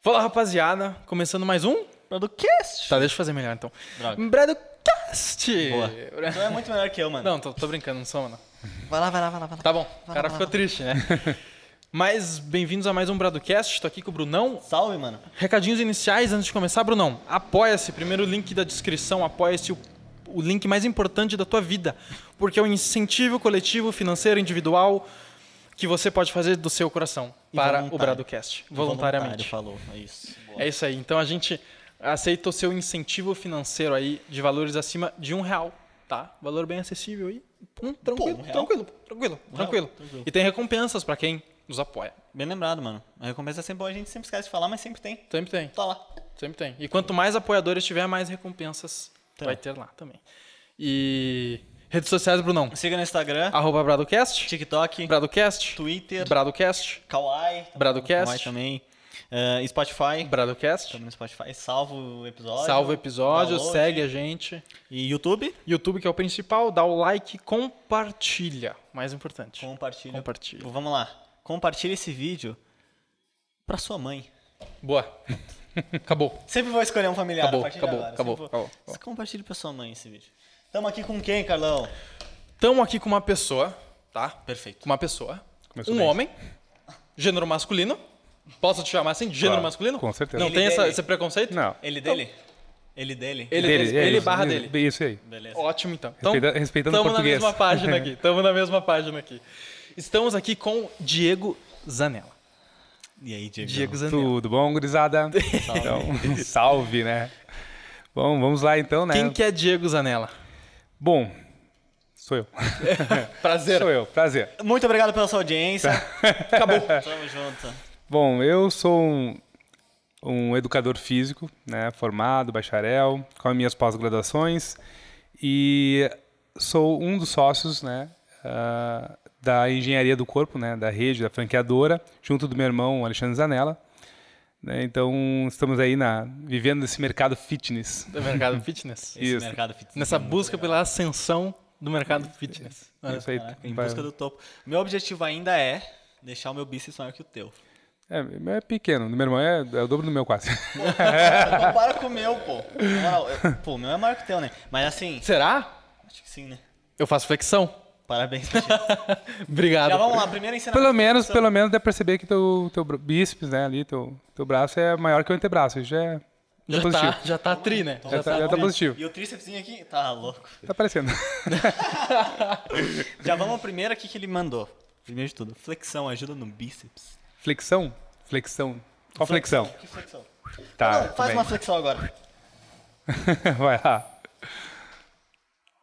Fala rapaziada, começando mais um. Producast. Tá, deixa eu fazer melhor então. Droga. Bradocast! Boa. Tu é muito melhor que eu, mano. Não, tô, tô brincando, não sou, mano. Vai lá, vai lá, vai lá. Vai lá. Tá bom, o cara lá, ficou vai triste, né? Mas bem-vindos a mais um Bradocast, tô aqui com o Brunão. Salve, mano. Recadinhos iniciais antes de começar, Brunão. Apoia-se, primeiro link da descrição, apoia-se o, o link mais importante da tua vida. Porque é um incentivo coletivo, financeiro, individual que você pode fazer do seu coração Para o voluntário. Bradocast. Voluntariamente. falou, é isso. Boa. É isso aí. Então a gente aceita o seu incentivo financeiro aí de valores acima de um real, tá? Valor bem acessível aí. Hum, tranquilo, um tranquilo, tranquilo, Um tranquilo. real? Tranquilo. E tem recompensas pra quem nos apoia. Bem lembrado, mano. A recompensa é sempre boa, a gente sempre esquece de falar, mas sempre tem. Sempre tem, Tá lá. sempre tem. E quanto mais apoiadores tiver, mais recompensas vai ter lá também. E redes sociais, Brunão. Siga no Instagram, Arroba Bradocast, TikTok, Bradocast, Twitter, Bradocast, Kawaii. Bradocast. Kawaii também. Eh, Spotify. Bradocast. Também no Spotify. Salva o episódio. Salva o episódio, download. segue a gente. E YouTube. YouTube, que é o principal, dá o like, compartilha. Mais importante. Compartilha. Compartilha. Pô, Vamos lá. Compartilha esse vídeo pra sua mãe. Boa. Acabou. Sempre vou escolher um familiar Acabou, a partir acabou, de agora. acabou, Sempre vou- acabou, acabou. Compartilhe pra sua mãe esse vídeo. Tamo aqui com quem, Carlão? Estamos aqui com uma pessoa, tá? Perfeito. Com uma pessoa. Começou um bem. homem. Gênero masculino. Posso te chamar assim? Gênero Claro, masculino? com certeza. Não Ele tem essa- esse preconceito? Não. Ele dele? Ele dele? Ele, Dele, é ele isso, barra isso, dele. Isso aí. Beleza. Ótimo, então. então Respeita- respeitando o tamo português. na mesma página aqui. Estamos na mesma página aqui. Estamos aqui com Diego Zanella. E aí, Diego? Diego Zanella. Tudo bom, gurizada? Então, salve, né? Bom, vamos lá então, né? Quem que é Diego Zanella? Bom, sou eu. Prazer. Sou eu, prazer. Muito obrigado pela sua audiência. Acabou. Tamo junto. Bom, eu sou um, um educador físico, né? Formado, bacharel, com as minhas pós-graduações e sou um dos sócios, né? ah, da engenharia do corpo, né? Da rede, da franqueadora, junto do meu irmão Alexandre Zanella. Né, Então, estamos aí na, vivendo nesse mercado fitness. Do mercado fitness. Esse Isso. mercado fitness Nessa é busca legal. pela ascensão do mercado fitness. Olha Isso aí. Caraca, em busca do topo. Meu objetivo ainda é deixar o meu bíceps maior que o teu. É, meu é pequeno, o meu irmão é, é o dobro do meu quase. Compara com o meu, pô. Moral, eu- Pô, o meu é maior que o teu, né? Mas assim, Será? acho que sim, né? Eu faço flexão. Parabéns pra ti. Obrigado. Já vamos lá, primeiro ensinamento. pelo menos, pelo menos dá pra perceber que teu, teu bíceps, né, ali, teu, teu braço é maior que o antebraço. Isso já é, já é Já positivo. tá, já tá tri, né? Já tá, já tá positivo. E o trícepsinho aqui, tá louco. Tá aparecendo. Já vamos ao primeiro aqui que ele mandou. Primeiro de tudo, flexão ajuda no bíceps. Flexão? Flexão. Qual flexão? Que flexão? Tá, Não, faz bem. uma flexão agora. Vai lá.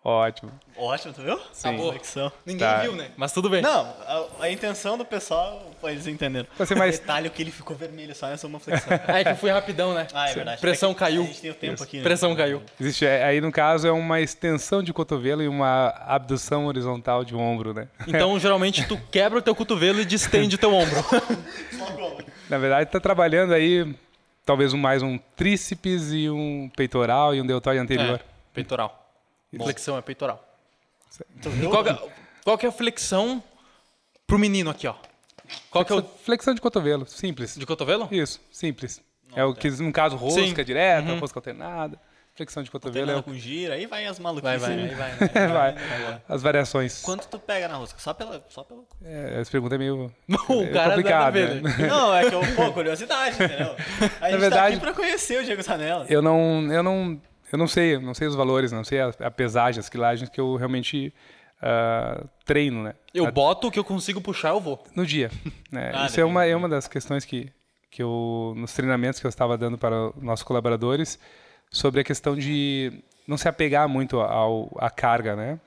Ótimo. Ótimo, tu viu? Acabou. Flexão. Ninguém Tá. viu, né? Mas tudo bem. Não, a, a intenção do pessoal, eles entenderam. Pra ser mais- Detalhe é que ele ficou vermelho só nessa uma flexão. É que eu fui rapidão, né? Ah, é verdade. Pressão É que caiu. A gente tem o tempo aqui, né? Pressão caiu. Existe, é, aí no caso é uma extensão de cotovelo e uma abdução horizontal de ombro, né? Então, geralmente, tu quebra o teu cotovelo e distende o teu ombro. Na verdade, tá trabalhando aí talvez um, mais um tríceps e um peitoral e um deltóide anterior. É, peitoral. Flexão é peitoral. Tu viu? Qual que, é, qual que é a flexão pro menino aqui, ó? Qual que é o Flexão de cotovelo, simples. de cotovelo? Isso, simples. é o que, no caso, rosca Sim. direta, rosca alternada. Flexão de cotovelo é o com gira, aí vai as Vai, maluquices. vai, aí vai. né? vai. As variações. Quanto tu pega na rosca? Só pela... Só pela... É, essa pergunta é meio O é cara complicado, nada a ver, né? né? Não, é que eu, pô, curiosidade, entendeu? A gente tá verdade- aqui pra conhecer o Diego Zanella. Eu não, eu não, eu não sei, não sei os valores, não sei a, a pesagem, as quilagens que eu realmente ah, treino, né? Eu boto o que eu consigo puxar, eu vou. No dia. né? Ah, Isso é uma, é uma das questões que, que eu, nos treinamentos que eu estava dando para os nossos colaboradores, sobre a questão de não se apegar muito ao, à carga, né?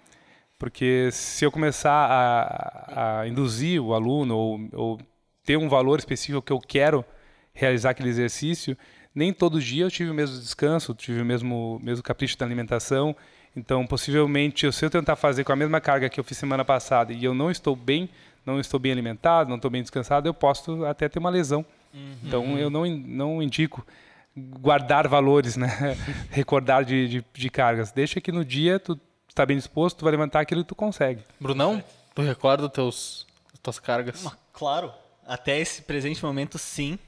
Porque se eu começar a, a induzir o aluno ou, ou ter um valor específico que eu quero realizar aquele exercício, nem todo dia eu tive o mesmo descanso, tive o mesmo, mesmo capricho da alimentação. Então, possivelmente, se eu tentar fazer com a mesma carga que eu fiz semana passada e eu não estou bem, não estou bem alimentado, não estou bem descansado, eu posso até ter uma lesão. Então, eu não, não indico guardar valores, né? Recordar de, de, de cargas. Deixa que no dia tu está bem disposto, tu vai levantar aquilo que tu consegue. Brunão, tu recorda teus, as tuas cargas? Claro, até esse presente momento, sim.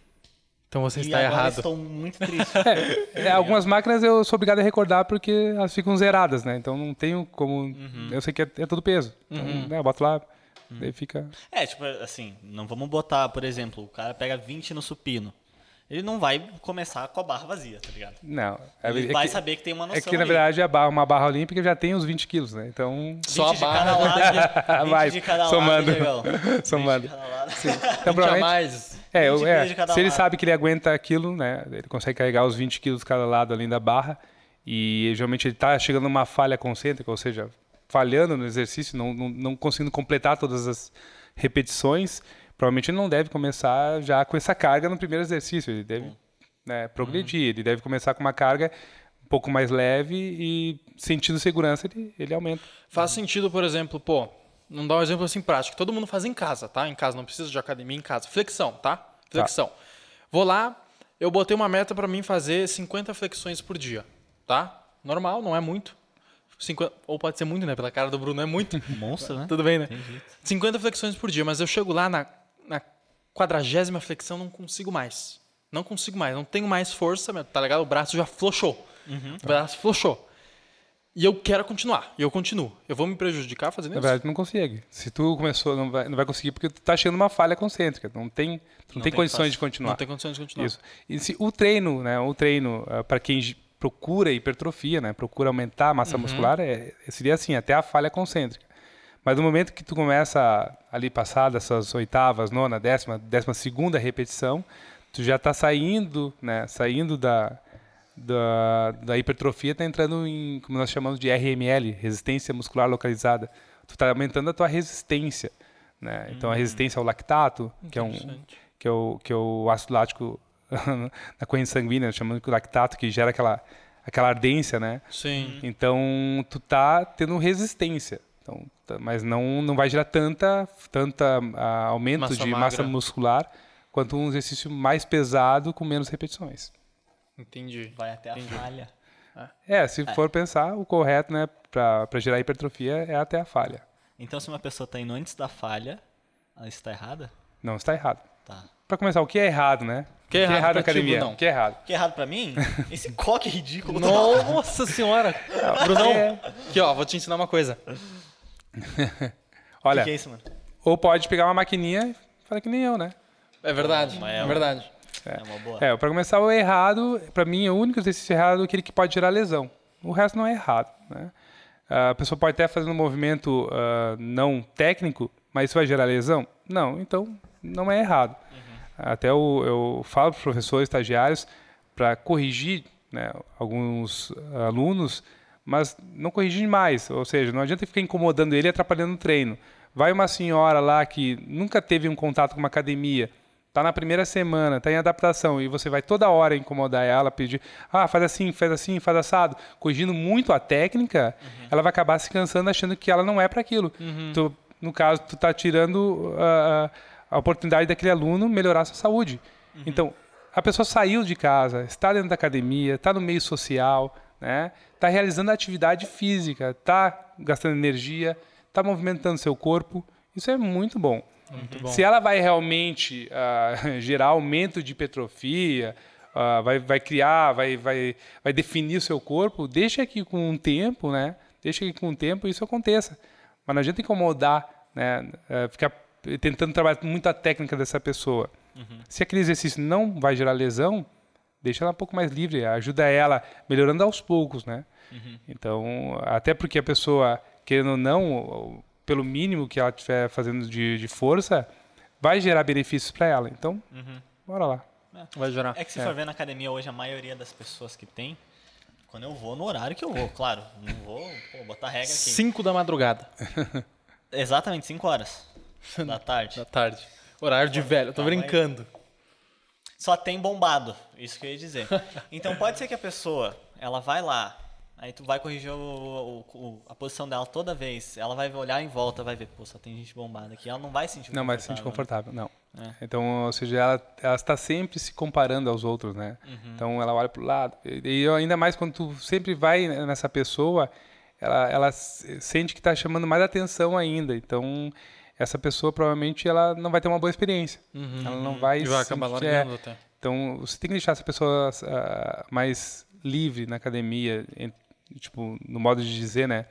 Então você e está agora errado. estou muito triste. É, algumas máquinas eu sou obrigado a recordar porque elas ficam zeradas, né? Então não tenho como. Uhum. Eu sei que é, é tudo peso. Então, né, eu boto lá, daí fica. É, tipo assim, não vamos botar, por exemplo, o cara pega 20 no supino. Ele não vai começar com a barra vazia, tá ligado? Não. é- Ele é vai que- saber que tem uma noção É que na verdade a barra, uma barra olímpica já tem os 20 quilos, né? Então. 20 Só a de barra cada lado, 20 Vai, de cada somando. lado, Diegão. 20 Somando. de cada lado. Então, provavelmente, Jamais. É, eu- 20 é, se ele lado. sabe que ele aguenta aquilo, né? Ele consegue carregar os 20 quilos de cada lado além da barra. E geralmente ele está chegando numa falha concêntrica, ou seja, falhando no exercício, não, não, não conseguindo completar todas as repetições. Provavelmente ele não deve começar já com essa carga no primeiro exercício. Ele deve né, progredir, ele deve começar com uma carga um pouco mais leve e sentindo segurança ele, ele aumenta. Faz sentido, por exemplo, pô, não dá um exemplo assim prático. Todo mundo faz em casa, tá? Em casa, não precisa de academia em casa. Flexão, tá? Flexão. Vou lá, eu botei uma meta pra mim fazer 50 flexões por dia, tá? Normal, não é muito. 50, ou pode ser muito, né? Pela cara do Bruno, é muito. Monstro, né? Tudo bem, né? Tem jeito. 50 flexões por dia, mas eu chego lá na, na quadragésima flexão, não consigo mais. Não consigo mais, não tenho mais força, meu, tá ligado? O braço já flochou. O braço flochou. E eu quero continuar, e eu continuo. Eu vou me prejudicar fazendo Na isso? verdade, tu não consegue. Se tu começou, não vai, não vai conseguir porque tu tá chegando numa falha concêntrica. Não tem, tu não, tem tem condições fácil. de continuar. Não tem condições de continuar. Isso. E se o treino, né, o treino para quem procura hipertrofia, né, procura aumentar a massa muscular, é, seria assim, até a falha concêntrica. Mas no momento que tu começa ali passar dessas oitavas, nona, décima, décima segunda repetição, tu já está saindo, né, saindo da, da, da hipertrofia, está entrando em, como nós chamamos de RML, resistência muscular localizada. Tu está aumentando a tua resistência, né? Então a resistência ao lactato, que é um que é o, que é o ácido lático na corrente sanguínea, chamando de lactato, que gera aquela, aquela ardência, né? Sim. Então, tu tá tendo resistência. Então, tá- mas não, não vai gerar tanta, tanta ah, aumento Massa de magra. massa muscular quanto um exercício mais pesado com menos repetições. Entendi. Vai até a Entendi. falha. É, se for pensar, o correto, né, para gerar hipertrofia é até a falha. Então, se uma pessoa tá indo antes da falha, ela está errada? Não, está errado. Tá. Para começar, o que é errado, né? que é errado na pra ti, academia? Brunão? O que é errado? Que é errado pra mim? Esse coque ridículo. Nossa senhora! Brunão, aqui ó, vou te ensinar uma coisa. Olha, O que é isso, mano? ou pode pegar uma maquininha e falar que nem eu, né? É verdade, é é verdade. É, uma boa. É, para começar, o errado, para mim, o único exercício errado é aquele que pode gerar lesão. O resto não é errado. Né? A pessoa pode até fazer um movimento ah, não técnico, mas isso vai gerar lesão? Não, então não é errado. Até eu, eu falo para os professores, estagiários, para corrigir né, alguns alunos, mas não corrigir demais. Ou seja, não adianta ficar incomodando ele e atrapalhando o treino. Vai uma senhora lá que nunca teve um contato com uma academia, tá na primeira semana, tá em adaptação e você vai toda hora incomodar ela, pedir, ah, faz assim, faz assim, faz assado, corrigindo muito a técnica, ela vai acabar se cansando achando que ela não é para aquilo. Tu, no caso, tu tá tirando ah, a oportunidade daquele aluno melhorar a sua saúde. Então, a pessoa saiu de casa, está dentro da academia, está no meio social, né? Está realizando atividade física, está gastando energia, está movimentando seu corpo. Isso é muito bom. Bom. Se ela vai realmente ah, gerar aumento de hipertrofia, ah, vai, vai criar, vai, vai, vai definir o seu corpo, deixa que com o tempo, né? Deixa que com o tempo isso aconteça. Mas não adianta incomodar, né? eh, ficar tentando trabalhar muito a técnica dessa pessoa. Se aquele exercício não vai gerar lesão, deixa ela um pouco mais livre, ajuda ela melhorando aos poucos, né? Então, até porque a pessoa, querendo ou não, pelo mínimo que ela estiver fazendo de, de força, vai gerar benefícios para ela. Então, bora lá. Vai gerar. É que se for ver na academia hoje, a maioria das pessoas que tem, quando eu vou no horário que eu vou, claro. Não vou pô, botar regra aqui. 5 da madrugada Exatamente 5 horas da tarde. da tarde. Horário de velho, eu tô Tá, brincando. Só tem bombado, isso que eu ia dizer. Então pode ser que a pessoa, ela vai lá, aí tu vai corrigir o- o- o- a posição dela toda vez, ela vai olhar em volta, vai ver, pô, só tem gente bombada aqui, ela não vai se sentir Não vai se sentir confortável, confortável, não. É. Então, ou seja, ela, ela está sempre se comparando aos outros, né? Então, ela olha para o lado. E, e ainda mais quando tu sempre vai nessa pessoa, ela, ela sente que está chamando mais atenção ainda. Então, essa pessoa provavelmente ela não vai ter uma boa experiência. Ela não vai, E vai se acabar sentir- é, largando até. Então, você tem que deixar essa pessoa uh, mais livre na academia, em, tipo, no modo de dizer, né?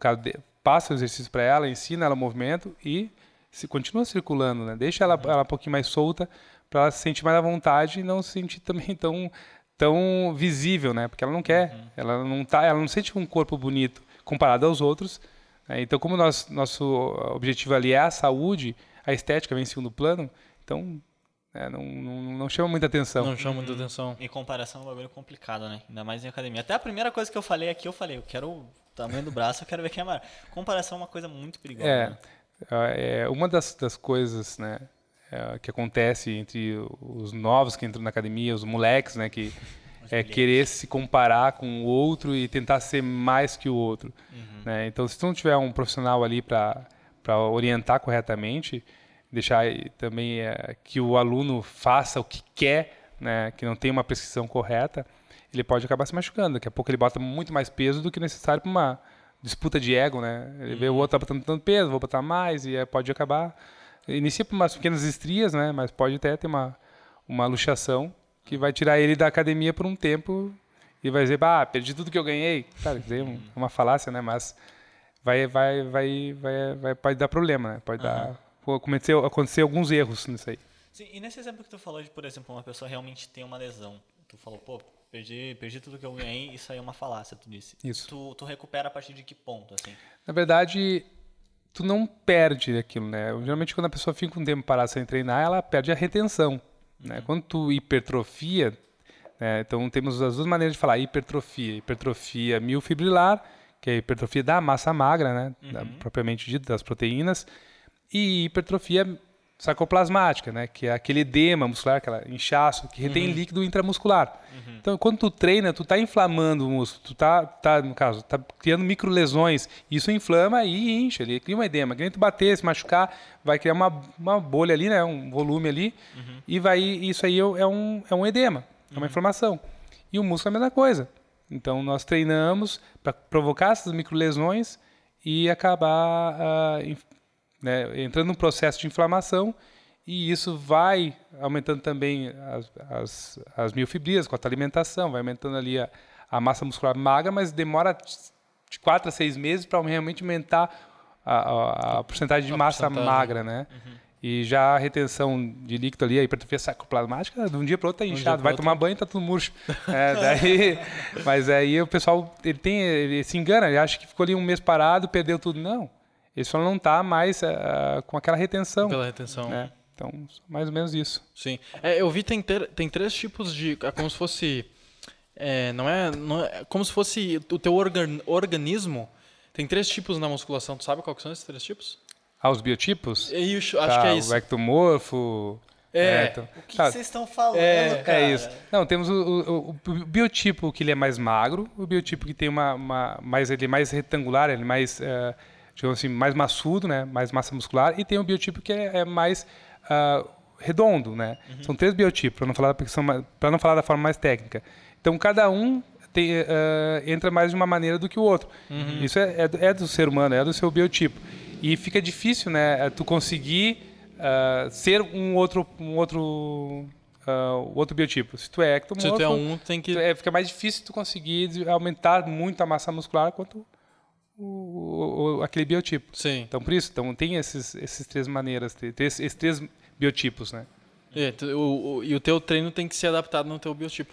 Caso, de, passa o exercício para ela, ensina ela o movimento e se continua circulando, né? Deixa ela, ela um pouquinho mais solta para ela se sentir mais à vontade e não se sentir também tão tão visível, né? Porque ela não quer, uhum. ela não tá, ela não sente um corpo bonito comparado aos outros. Né? Então, como nós, nosso objetivo ali é a saúde, a estética vem em segundo plano, então é, não, não, não, chama muita atenção. Não chama muita uhum. atenção. Em comparação é um bagulho complicado, né? Ainda mais em academia. Até a primeira coisa que eu falei aqui, eu falei, eu quero o tamanho do braço, eu quero ver quem é maior. Comparação é uma coisa muito perigosa. É, né? é uma das, das coisas, né? É, que acontece entre os novos que entram na academia, os moleques, né? Que é querer se comparar com o outro e tentar ser mais que o outro. Uhum. Né? Então, se tu não tiver um profissional ali para orientar corretamente, deixar também é, que o aluno faça o que quer, né? que não tem uma prescrição correta, ele pode acabar se machucando. Daqui a pouco ele bota muito mais peso do que necessário para uma disputa de ego, né? Ele uhum. vê o outro tá botando tanto peso, vou botar mais e pode acabar inicia por umas pequenas estrias, né? Mas pode até ter uma, uma luxação que vai tirar ele da academia por um tempo e vai dizer, ah, perdi tudo que eu ganhei. Claro, é uma falácia, né? Mas vai, vai, vai, vai, vai pode dar problema, né? Pode uhum. dar, acontecer, acontecer alguns erros nisso aí. Sim, e nesse exemplo que tu falou de, por exemplo, uma pessoa realmente tem uma lesão, tu falou, pô, perdi, perdi tudo que eu ganhei, isso aí é uma falácia, tu disse. Isso. Tu, tu recupera a partir de que ponto, assim? Na verdade, tu não perde aquilo, né? Geralmente quando a pessoa fica um tempo parada sem treinar, ela perde a retenção, né? uhum. né? Quando tu hipertrofia, né? então temos as duas maneiras de falar hipertrofia, hipertrofia miofibrilar, que é a hipertrofia da massa magra, né? Uhum. Da, propriamente dita, das proteínas, e hipertrofia sarcoplasmática, né, que é aquele edema muscular, aquela inchaço que retém uhum. líquido intramuscular. Uhum. Então, quando tu treina, tu tá inflamando o músculo, tu tá, tá no caso, tá criando micro lesões, isso inflama e incha, ele cria um edema. Que tu bater, se machucar, vai criar uma, uma bolha ali, né, um volume ali, uhum. e vai isso aí é um, é um edema, é uma uhum. inflamação. E o músculo é a mesma coisa. Então, nós treinamos para provocar essas micro lesões e acabar uh, né, entrando num processo de inflamação e isso vai aumentando também as, as, as miofibrias com a alimentação, vai aumentando ali a, a massa muscular magra, mas demora de 4 a 6 meses para realmente aumentar a, a, a porcentagem de massa porcentagem. magra, né? Uhum. E já a retenção de líquido ali, a hipertrofia sarcoplasmática, de um dia para outro tá inchado, um vai tomar banho tá tudo murcho. é, daí, mas aí o pessoal ele tem, ele se engana, ele acha que ficou ali um mês parado, perdeu tudo. Não, ele só não está mais uh, com aquela retenção. Aquela retenção. Né? Então, mais ou menos isso. Sim. É, eu vi tem, ter, tem três tipos de. É como se fosse. É, não, é, não é. Como se fosse o teu organ, organismo. Tem três tipos na musculação. Tu sabe quais são esses três tipos? Ah, os biotipos? Eu, acho tá, que é isso. O ectomorfo. É. então, o que tá. vocês estão falando, é, cara? É isso. Não, temos o, o, o, biotipo que ele é mais magro, o biotipo que tem uma, uma mais ele é mais retangular, ele é mais uh, digamos assim, mais maçudo, né, mais massa muscular, e tem um biotipo que é, é mais uh, redondo, né? Uhum. São três biotipos, para não falar para não falar da forma mais técnica. Então cada um tem, uh, entra mais de uma maneira do que o outro. Uhum. Isso é, é, é, do ser humano, é do seu biotipo. E fica difícil, né, tu conseguir uh, ser um outro um outro Uh, outro biotipo. Se tu é ectomorfo, Se tu é um, tem que... É, fica mais difícil tu conseguir aumentar muito a massa muscular quanto o, o, aquele biotipo. Sim. Então, por isso, então, tem esses, esses três maneiras, três, esses três biotipos, né? É, o, o, e o teu treino tem que ser adaptado no teu biotipo.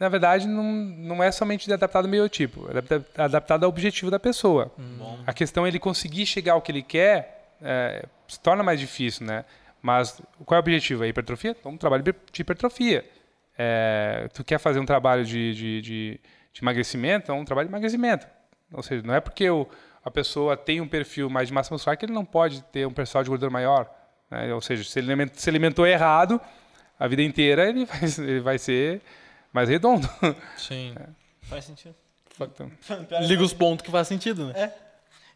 Na verdade, não, não é somente adaptado ao biotipo, é adaptado ao objetivo da pessoa. Hum. A questão é ele conseguir chegar ao que ele quer, é, se torna mais difícil, né? Mas qual é o objetivo? A hipertrofia? Então, um trabalho de hipertrofia. É, tu quer fazer um trabalho de, de, de, de emagrecimento? Então, um trabalho de emagrecimento. Ou seja, não é porque o, a pessoa tem um perfil mais de massa muscular que ele não pode ter um percentual de gordura maior. Né? Ou seja, se ele se alimentou errado a vida inteira, ele vai, ele vai ser mais redondo. Sim. É. Faz sentido. Então, liga os pontos que faz sentido, né? É.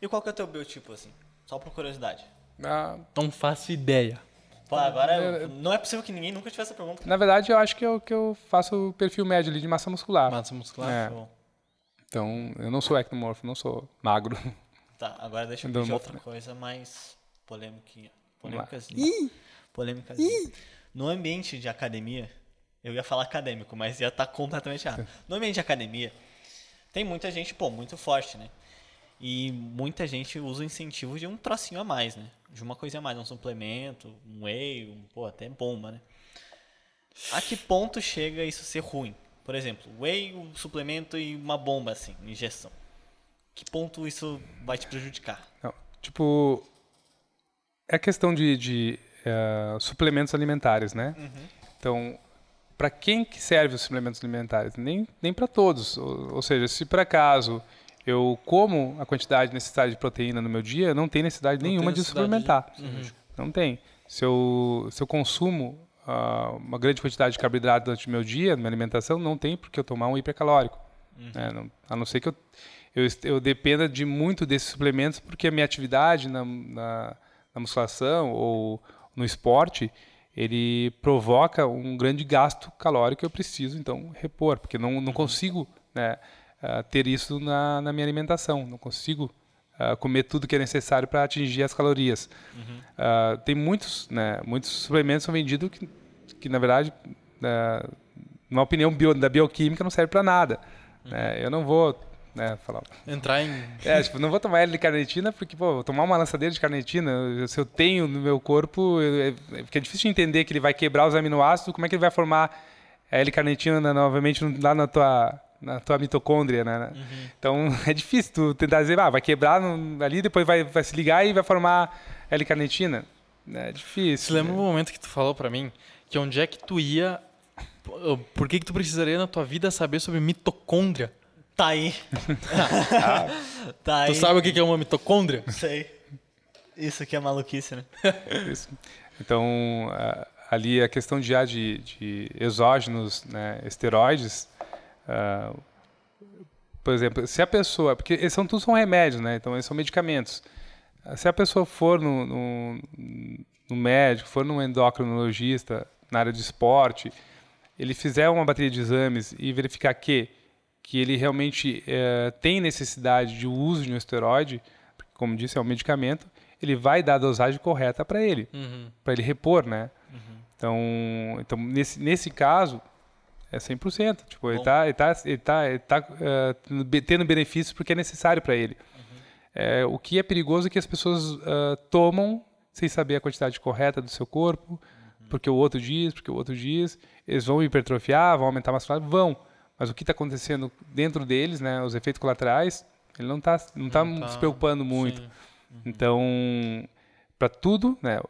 E qual que é o teu biotipo, assim? Só por curiosidade. Ah, não faço ideia. Pô, agora é, não é possível que ninguém nunca tivesse essa pergunta. Na verdade, eu acho que eu, que eu faço o perfil médio ali de massa muscular. Massa muscular? É. Então, eu não sou ectomorfo, não sou magro. Tá, agora deixa eu pedir outra coisa mais polêmica. Polêmicas. Polêmicas. No ambiente de academia, Eu ia falar acadêmico, mas ia estar tá completamente errado. No ambiente de academia, tem muita gente, pô, muito forte, né? E muita gente usa o incentivo de um trocinho a mais, né? De uma coisa a mais, um suplemento, um whey, um, pô, até bomba, né? A que ponto chega isso ser ruim? Por exemplo, whey, um suplemento e uma bomba, assim, injeção. Que ponto isso vai te prejudicar? Não, tipo, é questão de, de uh, suplementos alimentares, né? Uhum. Então, para quem que serve os suplementos alimentares? Nem, nem para todos. Ou, ou, seja, se por acaso eu como a quantidade de necessidade de proteína no meu dia, não tem necessidade não nenhuma tem necessidade de suplementar. De... Uhum. Não tem. Se eu, se eu consumo uh, uma grande quantidade de carboidrato durante o meu dia, na minha alimentação, não tem porque eu tomar um hipercalórico. Uhum. Né? Não, a não ser que eu, eu, eu, dependa de muito desses suplementos, porque a minha atividade na, na, na musculação ou no esporte, ele provoca um grande gasto calórico que eu preciso, então, repor, porque não, não uhum. consigo né, uh, ter isso na, na minha alimentação. Não consigo uh, comer tudo que é necessário para atingir as calorias. Uhum. Uh, tem muitos, né, muitos suplementos são vendidos que, que na verdade, uh, numa opinião bio, da bioquímica, não serve para nada. Uhum. Né? Eu não vou né, falar. Entrar em. É, tipo, não vou tomar L-carnitina porque, pô, tomar uma lançadeira de carnitina, se eu tenho no meu corpo, é, é difícil de entender que ele vai quebrar os aminoácidos, como é que ele vai formar L-carnitina novamente lá na tua na tua mitocôndria, né? Uhum. Então é difícil tu tentar dizer, ah, vai quebrar no, ali, depois vai, vai se ligar e vai formar L-carnitina. É difícil. Você lembra né? um momento que tu falou para mim que onde é que tu ia, por que que tu precisaria na tua vida saber sobre mitocôndria? Tá aí. ah, tá tu aí. sabe o que é uma mitocôndria? Sei. Isso aqui é maluquice, né? Isso. Então, ali a questão de, de, de exógenos, né, esteroides, Uh, por exemplo, se a pessoa, porque eles são tudo são remédios, né? Então eles são medicamentos. Se a pessoa for no, no, no médico, for no endocrinologista na área de esporte, ele fizer uma bateria de exames e verificar que que ele realmente é, tem necessidade de uso de um esteroide, como disse, é um medicamento, ele vai dar a dosagem correta para ele, uhum. para ele repor, né? Uhum. Então, então nesse, nesse caso, é 100%. Tipo, ele está ele tá, ele tá, ele tá uh, tendo benefícios porque é necessário para ele. Uhum. É, o que é perigoso é que as pessoas uh, tomam sem saber a quantidade correta do seu corpo, uhum. porque o outro diz, porque o outro diz. Eles vão hipertrofiar, vão aumentar a musculatura, vão. Mas o que está acontecendo dentro deles, né, os efeitos colaterais, ele não está não tá, não tá se preocupando muito. Uhum. Então, para tudo, né,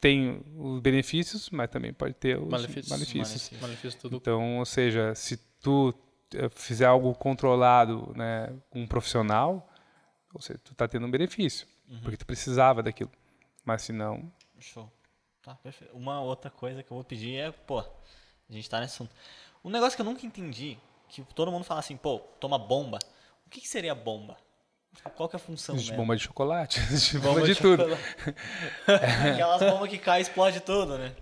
tem os benefícios, mas também pode ter os malefícios. malefícios. malefícios. então, ou seja, se tu eh, fizer algo controlado né, com um profissional, ou seja, tu está tendo um benefício, uhum. porque tu precisava daquilo. Mas se não... Show. Tá, perfeito. Uma outra coisa que eu vou pedir é, pô, a gente está nesse assunto. Um negócio que eu nunca entendi, que todo mundo fala assim, pô, toma bomba. O que, que seria bomba? Qual que é a função Existe mesmo? bomba de chocolate, existe bomba, bomba de, de tudo. Aquelas bombas que caem e explode tudo, né?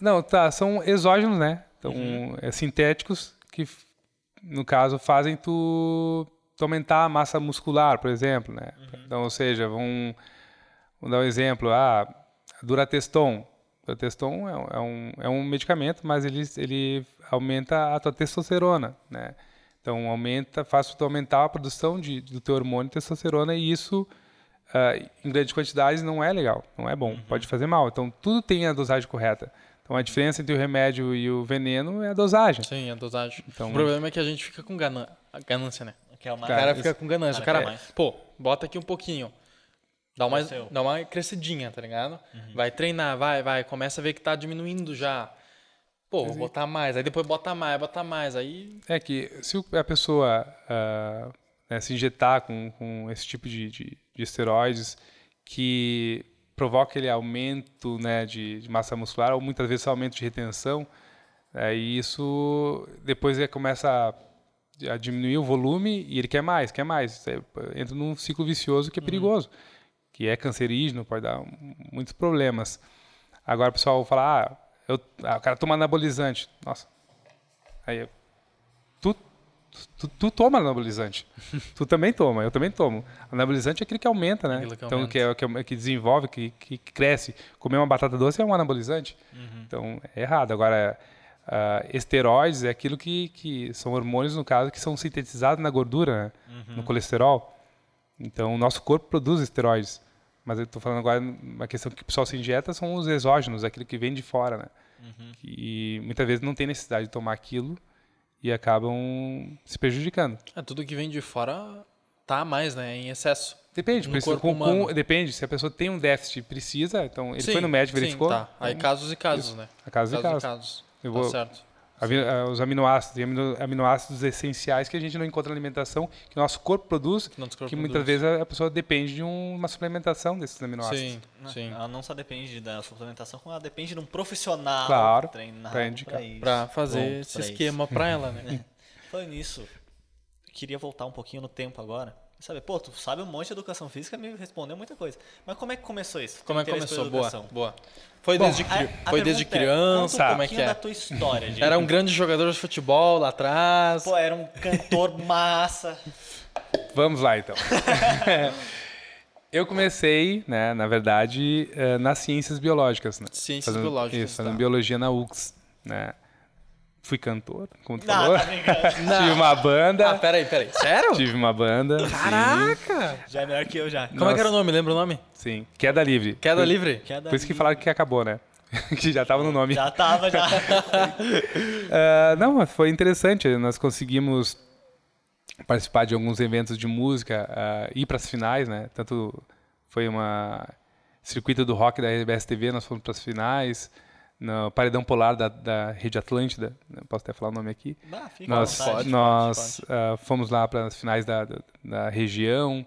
Não, tá, são exógenos, né? Então, uhum. é, sintéticos que, no caso, fazem tu, tu, aumentar a massa muscular, por exemplo, né? Uhum. Então, ou seja, vamos, vamos dar um exemplo, ah, Durateston. Durateston é, é, um, é um medicamento, mas ele, ele aumenta a tua testosterona, né? Então aumenta, faz tu aumentar a produção de, do teu hormônio testosterona e isso uh, em grandes quantidades não é legal, não é bom, uhum. pode fazer mal. Então tudo tem a dosagem correta. Então a diferença entre o remédio e o veneno é a dosagem. Sim, a dosagem. Então, o problema é que a gente fica com ganância, ganância né? É o cara isso. fica com ganância. O cara, pô, bota aqui um pouquinho. Dá uma, dá uma crescidinha, tá ligado? Uhum. Vai treinar, vai, vai. Começa a ver que tá diminuindo já. Pô, vou botar mais, aí depois bota mais, bota mais, aí... É que se a pessoa uh, né, se injetar com, com esse tipo de, de, de esteroides que provoca aquele aumento né, de, de, massa muscular ou muitas vezes aumento de retenção, é, e isso depois ele começa a, a, diminuir o volume e ele quer mais, quer mais. É, entra num ciclo vicioso que é uhum. perigoso, uhum. que é cancerígeno, pode dar muitos problemas. Agora o pessoal fala, ah, eu, ah, o cara toma anabolizante. Nossa. Aí tu, tu, tu toma anabolizante. tu também toma, eu também tomo. Anabolizante é aquele que aumenta, né? Que então, que, é, que, é, que desenvolve, que, que cresce. Comer uma batata doce é um anabolizante. Uhum. Então, é errado. Agora, ah, esteroides é aquilo que, que são hormônios, no caso, que são sintetizados na gordura, né? no colesterol. Então, o nosso corpo produz esteroides. Mas eu estou falando agora, uma questão que o pessoal se injeta são os exógenos, aquilo que vem de fora, né? E muitas vezes não tem necessidade de tomar aquilo e acabam se prejudicando. É, tudo que vem de fora tá a mais, né? Em excesso. Depende, No com- com- depende. Se a pessoa tem um déficit precisa, então ele Sim, foi no médico, sim, verificou. Tá. Aí então, casos e casos, isso. né? A casos e casos. casos. Eu Tá vou- certo. Ah, Os aminoácidos, amino- aminoácidos essenciais que a gente não encontra na alimentação, que o nosso corpo produz, que, corpo muitas produz. vezes a pessoa depende de um- uma suplementação desses aminoácidos. Sim, sim. Ela não só depende da suplementação, como ela depende de um profissional Claro, treinado. Pra fazer Pronto esse pra esquema pra ela, né? Falando nisso, queria voltar um pouquinho no tempo agora. Sabe, pô, tu sabe um monte de educação física, me respondeu muita coisa. Mas como é que começou isso? Como é que começou? Boa, boa. Foi Bom, desde, A- cri... a foi desde é, criança? conta um como é que pouquinho é? da tua história. De... Era um grande jogador de futebol lá atrás. Pô, era um cantor massa. Vamos lá, então. Eu comecei, né, na verdade, eh, nas ciências biológicas. Né? Ciências Fazendo- biológicas, Isso, fazendo tá. biologia na UX. Né? Fui cantor, como tu Não, falou. tá. Tive uma banda. Ah, peraí, peraí. Sério? Tive uma banda. sim, Caraca! Já é melhor que eu já. Como é que era o nome? Lembra o nome? Sim. Queda livre. Queda Por- Livre? Queda Por isso que livre. falaram que acabou, né? que já estava no nome. Já tava, já. Ah, não, mas foi interessante. Nós conseguimos participar de alguns eventos de música, ah, ir para as finais, né? Tanto foi uma circuito do rock da RBS TV, nós fomos para as finais. No Paredão Polar da, da Rede Atlântida, né? posso até falar o nome aqui. Ah, fica Nós, vontade. nós ah, fomos lá para as finais da, da, da região.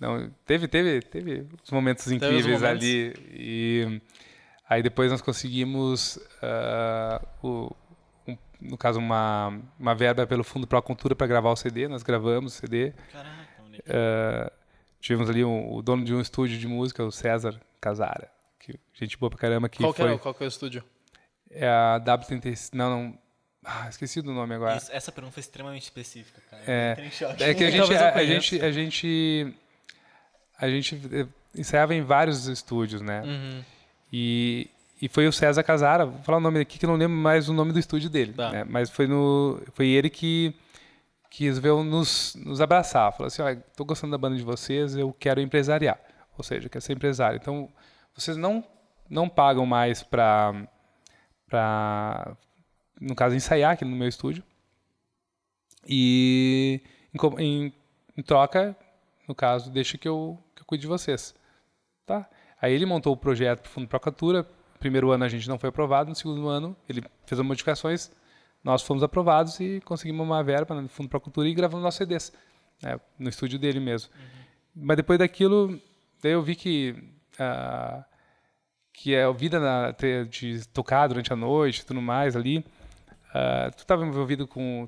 Não, teve, teve, teve uns momentos os incríveis momentos. ali. E aí depois nós conseguimos, ah, o, um- no caso, uma, uma verba pelo Fundo Pro Cultura para gravar o CD. Nós gravamos o CD. Caraca. Ah, tivemos ali um- o dono de um estúdio de música, o César Casara. Que, gente boa pra caramba. Que Qual que, foi, é, qual que é o estúdio? É a W36. Não, não. Ah, esqueci do nome agora. Isso- essa pergunta foi extremamente específica, cara. É. Choque. É que a gente, a, a gente, a gente, a gente eh, ensaiava em vários estúdios, né? Uhum. E, e foi o César Casara, vou falar o nome aqui que eu não lembro mais o nome do estúdio dele, Tá. né? Mas foi no, foi ele que que resolveu nos, nos abraçar, falou assim, olha, tô gostando da banda de vocês, eu quero empresariar, ou seja, eu quero ser empresário. Então vocês não não pagam mais para para no caso ensaiar aqui no meu estúdio e em, em- em troca, no caso, deixa que eu, que eu cuide de vocês. Tá? Aí ele montou o projeto para o Fundo Procatura. Primeiro ano a gente não foi aprovado, no segundo ano ele fez as modificações, nós fomos aprovados e conseguimos uma verba no Fundo Procultura e gravamos nossos CDs, né, no estúdio dele mesmo. Mas depois daquilo, daí eu vi que ah, que é a vida na, de tocar durante a noite e tudo mais ali. ah, tu estava envolvido com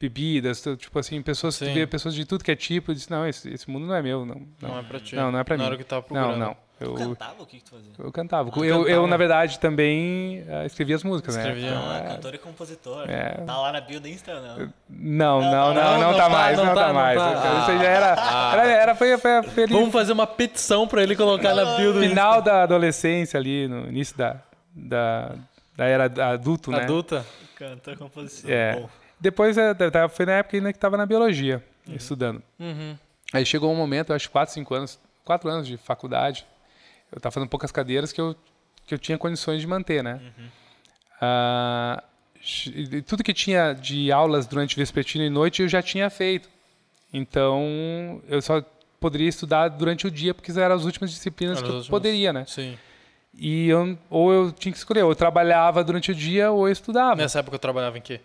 bebidas, tu- tipo assim, pessoas, tu pessoas de tudo que é tipo, eu disse, não, esse, esse mundo não é meu, não. Não, Não, é pra ti. não, não é Não mim. era o que tava não, procurando. não. Eu, Tu cantava? O que, que tu fazia? eu cantava. Ah, eu, eu, cantava. na verdade, também ah, escrevia as músicas, Escrevia. né? Ah, Então, é, cantor e compositor. É. Tá lá na bio do Insta, não? não, não, não, não, não, não tá tá, mais, não tá, tá, não mais. tá. Isso aí já era, era, era foi, foi, foi Vamos fazer uma petição pra ele colocar na bio do final da adolescência ali, no início da, da, da era adulto, né? adulta. Cantor e compositor. É. Bom, Depois, é, foi na época ainda que estava na biologia, estudando. Uhum. Aí chegou um momento, eu acho 4, 5 anos, 4 anos de faculdade, eu estava fazendo poucas cadeiras que eu, que eu tinha condições de manter, né? Ah, e tudo que tinha de aulas durante vespertino e noite eu já tinha feito. Então, eu só poderia estudar durante o dia, porque eram as últimas disciplinas Eram que eu últimas. poderia, né? Sim. E eu, ou eu tinha que escolher, ou eu trabalhava durante o dia ou eu estudava. Nessa época eu trabalhava em quê?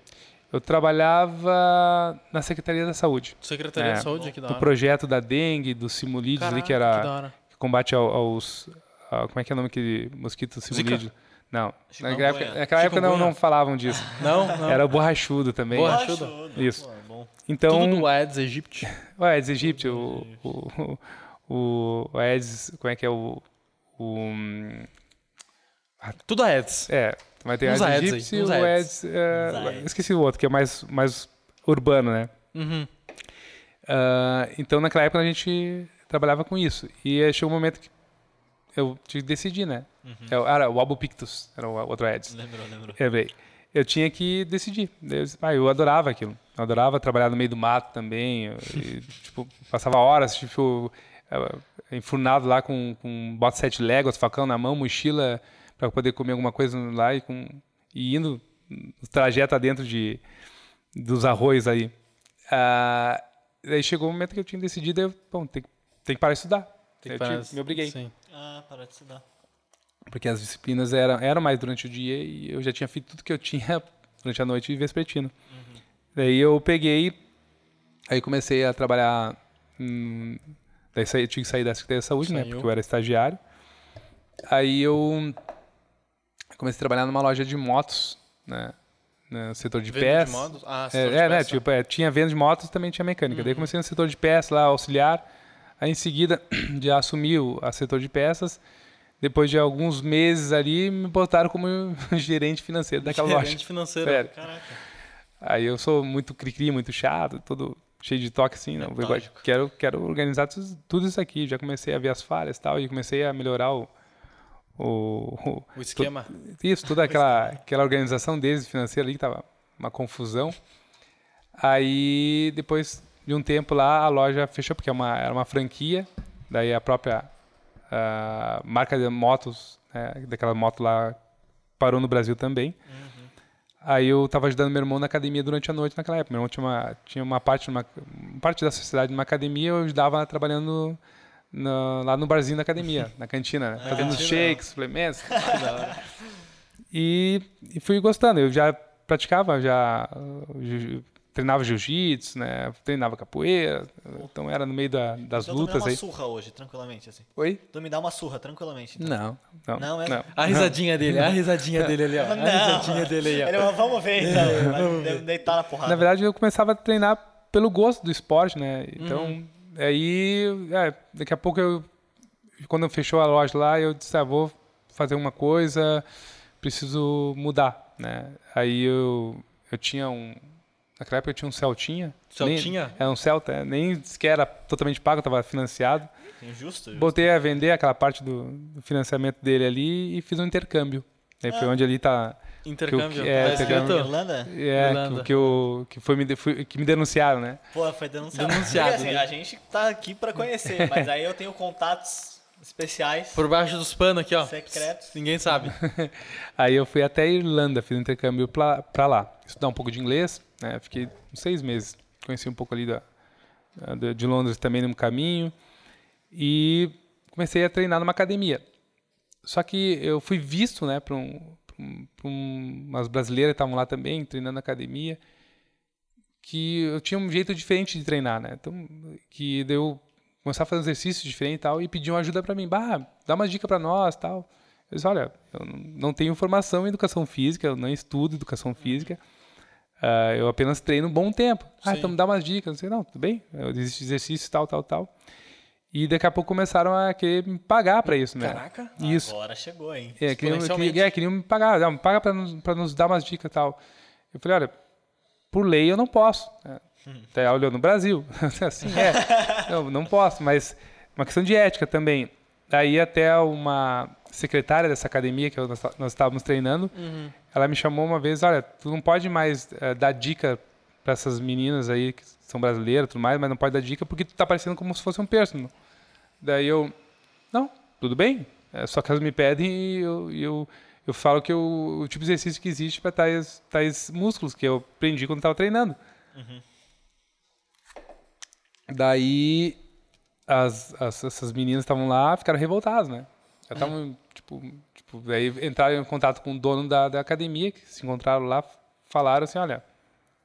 Eu trabalhava na Secretaria da Saúde. Secretaria É, de Saúde, que da Do hora. projeto da dengue, do simulídeos ali, que Caraca, era que da hora. que combate ao- aos. a- como é que é o nome que mosquito simulídeo? Não. Chikungunya. Naquela época, naquela época não, não falavam disso. Não, não. Era o borrachudo também. Borrachudo. Isso. Pô, bom. Então, Tudo do Aedes aegypti. o Aedes aegypti, o, o, o, o Aedes, como é que é o. o Tudo Aedes. é, mas tem Aedes Aedes aegypti e o Aedes. É, Aedes. esqueci o outro, que é mais, mais urbano, né? Uhum. Ah, então, naquela época, a gente trabalhava com isso. E chegou um momento que eu tive que decidir, né? É o- Era o Albopictus, era o outro Aedes. Lembrou, lembrou. Lembrei. eu tinha que decidir. Eu, ah, eu adorava aquilo. Eu adorava trabalhar no meio do mato também. E, tipo, passava horas, tipo, enfurnado lá com, com bota sete léguas, facão na mão, mochila para poder comer alguma coisa lá e, com, e indo no trajeto dentro de, dos arroz aí. Ah, aí chegou o momento que eu tinha decidido, eu, bom, tem, tem que parar de estudar. Tem eu parar, me obriguei. Sim. Ah, parar de estudar. Porque as disciplinas eram, eram mais durante o dia e eu já tinha feito tudo que eu tinha durante a noite e vespertino. Uhum. Daí eu peguei, aí comecei a trabalhar. Hum, daí saí, eu tinha que sair da Secretaria de Saúde, né, Saiu. né? Porque eu era estagiário. Aí eu comecei a trabalhar numa loja de motos, né? No setor de peças. De motos? Ah, setor é, de é, né? Tipo, é, tinha venda de motos também tinha mecânica. Uhum. Daí comecei no setor de peças lá, auxiliar. Aí em seguida já assumi o a setor de peças depois de alguns meses ali, me botaram como gerente financeiro daquela gerente loja. Gerente financeiro, Sério. caraca. Aí eu sou muito cri-cri, muito chato, todo cheio de toque assim, não. É quero, quero organizar tudo isso aqui. Já comecei a ver as falhas e tal, e comecei a melhorar o. O, o esquema. isso, toda aquela, aquela organização desde financeira ali que tava uma confusão. Aí, depois de um tempo lá, a loja fechou, porque é uma, era uma franquia. Daí a própria uh, marca de motos, né, daquela moto lá, parou no Brasil também. Uhum. Aí eu estava ajudando meu irmão na academia durante a noite naquela época. Meu irmão tinha uma, tinha uma parte, uma, parte da sociedade numa academia, eu ajudava trabalhando no, lá no barzinho da academia, na cantina, né? fazendo ah, shakes, suplementos. e, e fui gostando. Eu já praticava, já treinava jiu-jitsu, né? Treinava capoeira. Então era no meio da, das então, lutas tu me dá uma surra hoje, tranquilamente, assim. Oi? Tu me dá uma surra, tranquilamente. Então. Não, não. Não, é? Não. A risadinha dele, a risadinha dele ali, ó. A risadinha dele aí, ó. Ele, vamos ver então. É, vamos ver. Deitar na porrada. Na verdade, eu começava a treinar pelo gosto do esporte, né? Então, uhum. aí, é, daqui a pouco eu, quando fechou a loja lá, eu disse, ah, vou fazer uma coisa, preciso mudar, né? Aí eu, eu tinha um, Naquela época eu tinha um Celtinha. Celtinha? Nem, é um Celta, nem sequer era totalmente pago, estava financiado. Injusto, justo. Botei a vender aquela parte do, do financiamento dele ali e fiz um intercâmbio. Aí ah. foi onde ali está Intercâmbio. Que, é, tá Irlanda? É, Irlanda. Que, que, eu, que, foi me, foi, que me denunciaram, né? Pô, foi denunciado. Denunciado. Assim, a gente tá aqui para conhecer, mas aí eu tenho contatos especiais. Por baixo dos panos aqui, ó. Secretos. Ninguém sabe. aí eu fui até a Irlanda, fiz um intercâmbio para lá. Estudar um pouco de inglês, né? Fiquei uns seis meses. Conheci um pouco ali da, da, de Londres também no caminho. E comecei a treinar numa academia. Só que eu fui visto né, para um, um, umas brasileiras que estavam lá também, treinando na academia, que eu tinha um jeito diferente de treinar, né? Então, que deu começar a fazer um exercício diferente e tal, e pediam ajuda para mim, bah, dá uma dica para nós, tal. Eu disse, olha, eu não tenho formação em educação física, eu não estudo educação física, Uh, eu apenas treino um bom tempo. Ah, Sim. então me dá umas dicas. Não sei, não, tudo bem. Eu desisto exercício, tal, tal, tal. E daqui a pouco começaram a querer me pagar para isso, né? Caraca, isso. agora chegou, hein? É, queriam, queriam, é, queriam me pagar. Não, paga para nos, nos dar umas dicas e tal. Eu falei, olha, por lei eu não posso. Né? Hum. Até olhou no Brasil. assim, é. não, não posso, mas uma questão de ética também. Daí até uma secretária dessa academia que nós, nós estávamos treinando, uhum ela me chamou uma vez, olha, tu não pode mais uh, dar dica para essas meninas aí que são brasileiras, tudo mais, mas não pode dar dica porque tu tá parecendo como se fosse um personal. Daí eu, não, tudo bem. É, só que elas me pedem e eu, eu, eu falo que eu, o tipo de exercício que existe para tais, tais músculos que eu aprendi quando estava treinando. Uhum. Daí as, as, essas meninas estavam lá, ficaram revoltadas, né? Já estavam, uhum. tipo, Tipo, aí entraram em contato com o dono da, da academia, que se encontraram lá, falaram assim, olha,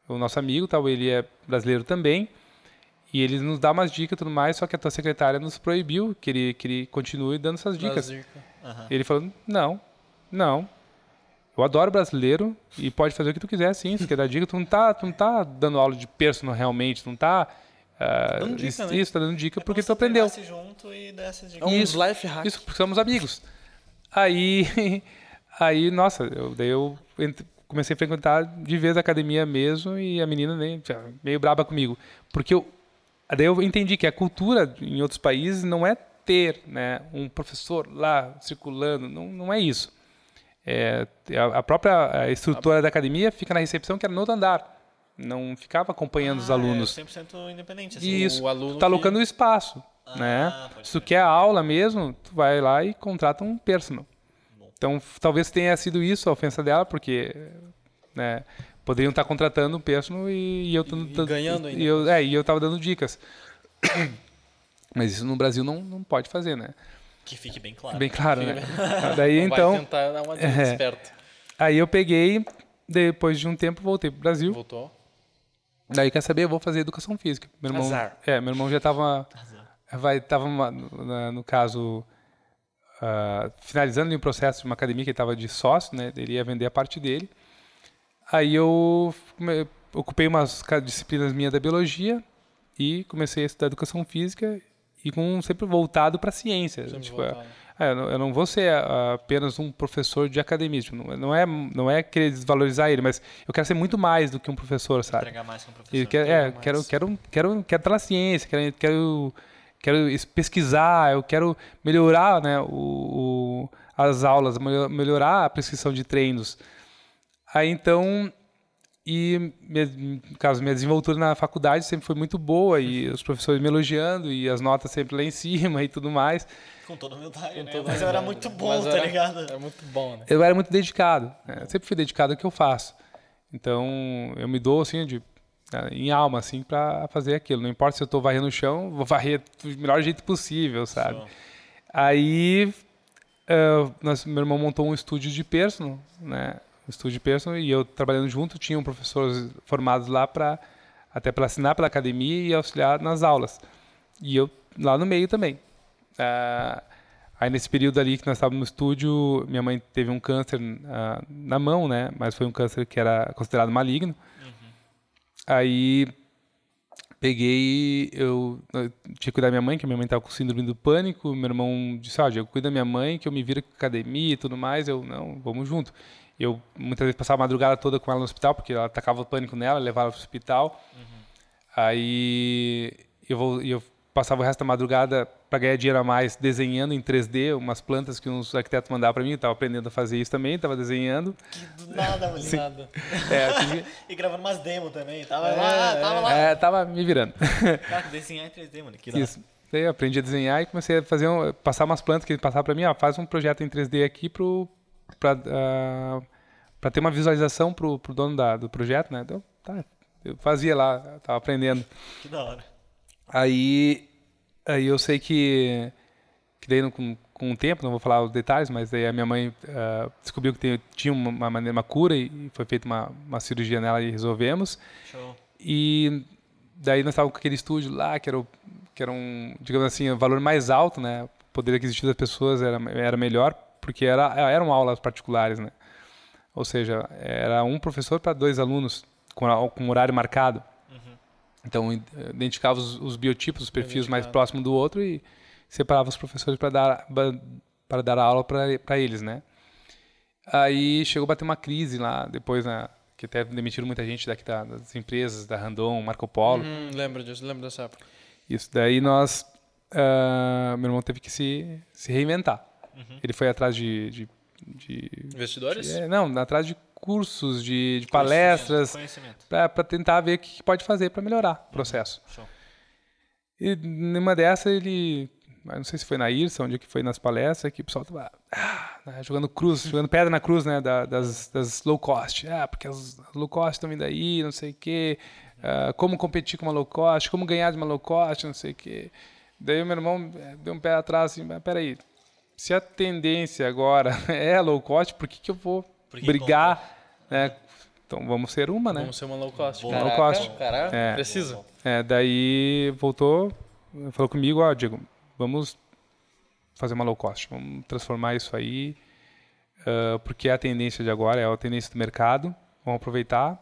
o nosso amigo, tal, ele é brasileiro também, e ele nos dá umas dicas e tudo mais, só que a tua secretária nos proibiu que ele, que ele continue dando essas dicas. Uhum. Ele falou, não, não, eu adoro brasileiro e pode fazer o que tu quiser, sim, se quer dar dica, tu não tá, tu não tá dando aula de personal realmente, tu não tá... Uh, dando dica, isso, né? isso, tá dando dica é porque tu aprendeu. junto e dessas dicas. É um isso, life hack. Isso, porque somos amigos. Aí, aí nossa, eu, daí eu comecei a frequentar de vez a academia mesmo e a menina nem, meio braba comigo. Porque eu, daí eu entendi que a cultura em outros países não é ter né, um professor lá circulando, não, não é isso. é, a, própria estrutura da academia fica na recepção, que era no outro andar. Não ficava acompanhando os Ah, alunos. É 100% independente, assim. Isso, o aluno tá que- alocando o espaço, Ah, né? Se tu quer aula mesmo, tu vai lá e contrata um personal. Então, talvez tenha sido isso a ofensa dela, porque né, poderiam estar contratando um personal e, e eu E tô- ganhando ainda E eu, é, e eu tava dando dicas. Mas isso no Brasil não, não pode fazer, né? Que fique bem claro. Bem claro, né? Daí Vai então, tentar dar uma é. desperta. aí eu peguei, depois de um tempo voltei pro Brasil. Voltou. Daí quer saber, eu vou fazer educação física. Meu irmão, Azar. É, meu irmão já estava vai tava uma- na- no caso ah, finalizando um processo de uma academia que ele estava de sócio, né? Ele ia vender a parte dele. Aí eu ocupei umas disciplinas minhas da biologia e comecei a estudar educação física e com sempre voltado para a ciência. Sempre Tipo, voltado. é, eu, não, vou ser ah, apenas um professor de academia. tipo, não, é não é querer desvalorizar ele, mas eu quero ser muito mais do que um professor, sabe? Entregar mais com o professor. E quer, é, mais. quero, quero, quero, quero estar na ciência, quero, quero, quero es- pesquisar, eu quero melhorar né, o, o- as aulas, melho- melhorar a prescrição de treinos. Aí então, e minha, no caso, minha desenvoltura na faculdade sempre foi muito boa e os professores me elogiando e as notas sempre lá em cima e tudo mais. Com toda humildade, Com né? toda Mas eu era muito bom, Mas tá era- ligado? Era muito bom, né? Eu era muito dedicado, né? eu sempre fui dedicado ao que eu faço. Então, eu me dou assim de em alma assim para fazer aquilo. Não importa se eu estou varrendo o chão, vou varrer do melhor jeito possível, sabe? Show. Aí, eh, nós- meu irmão montou um estúdio de personal, né? Um estúdio de personal e eu trabalhando junto, tinham professores formados lá para até para assinar pela academia e auxiliar nas aulas. E eu lá no meio também. Ah, aí nesse período ali que nós estávamos no estúdio, minha mãe teve um câncer ah, na mão, né? Mas foi um câncer que era considerado maligno. Aí peguei, eu, eu tinha que cuidar da minha mãe, que minha mãe estava com síndrome do pânico. Meu irmão disse: Ó, Diego, cuida da minha mãe, que eu me viro com academia e tudo mais. Eu, não, vamos junto. Eu muitas vezes passava a madrugada toda com ela no hospital, porque ela atacava o pânico nela, levava para o hospital. Aí eu, vou, eu passava o resto da madrugada para ganhar dinheiro a mais desenhando em 3D umas plantas que uns arquitetos mandavam para mim. Estava aprendendo a fazer isso também, estava desenhando. Do nada. Nada. É, tive- E gravando umas demos também. Tava É, lá, tava lá. é, tava me virando. Cara, desenhar em 3D, mano. Que. Isso. Daí eu aprendi a desenhar e comecei a fazer um, passar umas plantas que ele passava para mim, ó, faz um projeto em 3D aqui pro para para ter uma visualização pro, pro dono da, do projeto, né? Então, tá, eu fazia lá, tava aprendendo. Que da hora. Aí aí eu sei que que daí com, com o tempo, não vou falar os detalhes, mas daí a minha mãe ah, descobriu que tem- tinha uma, maneira uma cura e foi feita uma, uma cirurgia nela e resolvemos. Show. E daí nós estávamos com aquele estúdio lá, que era, o, que era um, digamos assim, o valor mais alto, né? O poder aquisitivo das pessoas era, era melhor, porque era, eram aulas particulares, né? Ou seja, era um professor para dois alunos, com, com horário marcado. Então, i- identificava os, os biotipos, os perfis mais próximos do outro e separava os professores para dar, para dar aula para eles, né? Aí chegou a bater uma crise lá, depois, né, que até demitiram muita gente daqui da- das empresas, da Randon, Marco Polo. Hum, lembro disso, lembro dessa época. Isso daí nós, ah, meu irmão teve que se, se reinventar. Ele foi atrás de, de, de- Investidores? é, não, atrás de cursos, de, de palestras, para tentar ver o que pode fazer para melhorar o processo. Show. E numa dessa ele, não sei se foi na IRSA, onde é que foi nas palestras, que o pessoal tava ah, né, jogando cruz, jogando pedra na cruz, né, da- das, das low cost. Ah, porque as low cost estão vindo aí, não sei o quê. Ah, como competir com uma low cost, como ganhar de uma low cost, não sei o quê. Daí o meu irmão eh, deu um pé atrás assim, mas peraí, se a tendência agora é low cost, por que, que eu vou Por que brigar, né? Então vamos ser uma, né? Vamos ser uma low cost. Caraca, Low cost. Caraca, É. precisa. É, daí voltou, falou comigo, ó, Diego, vamos fazer uma low cost, vamos transformar isso aí, ah, porque é a tendência de agora, é a tendência do mercado, vamos aproveitar.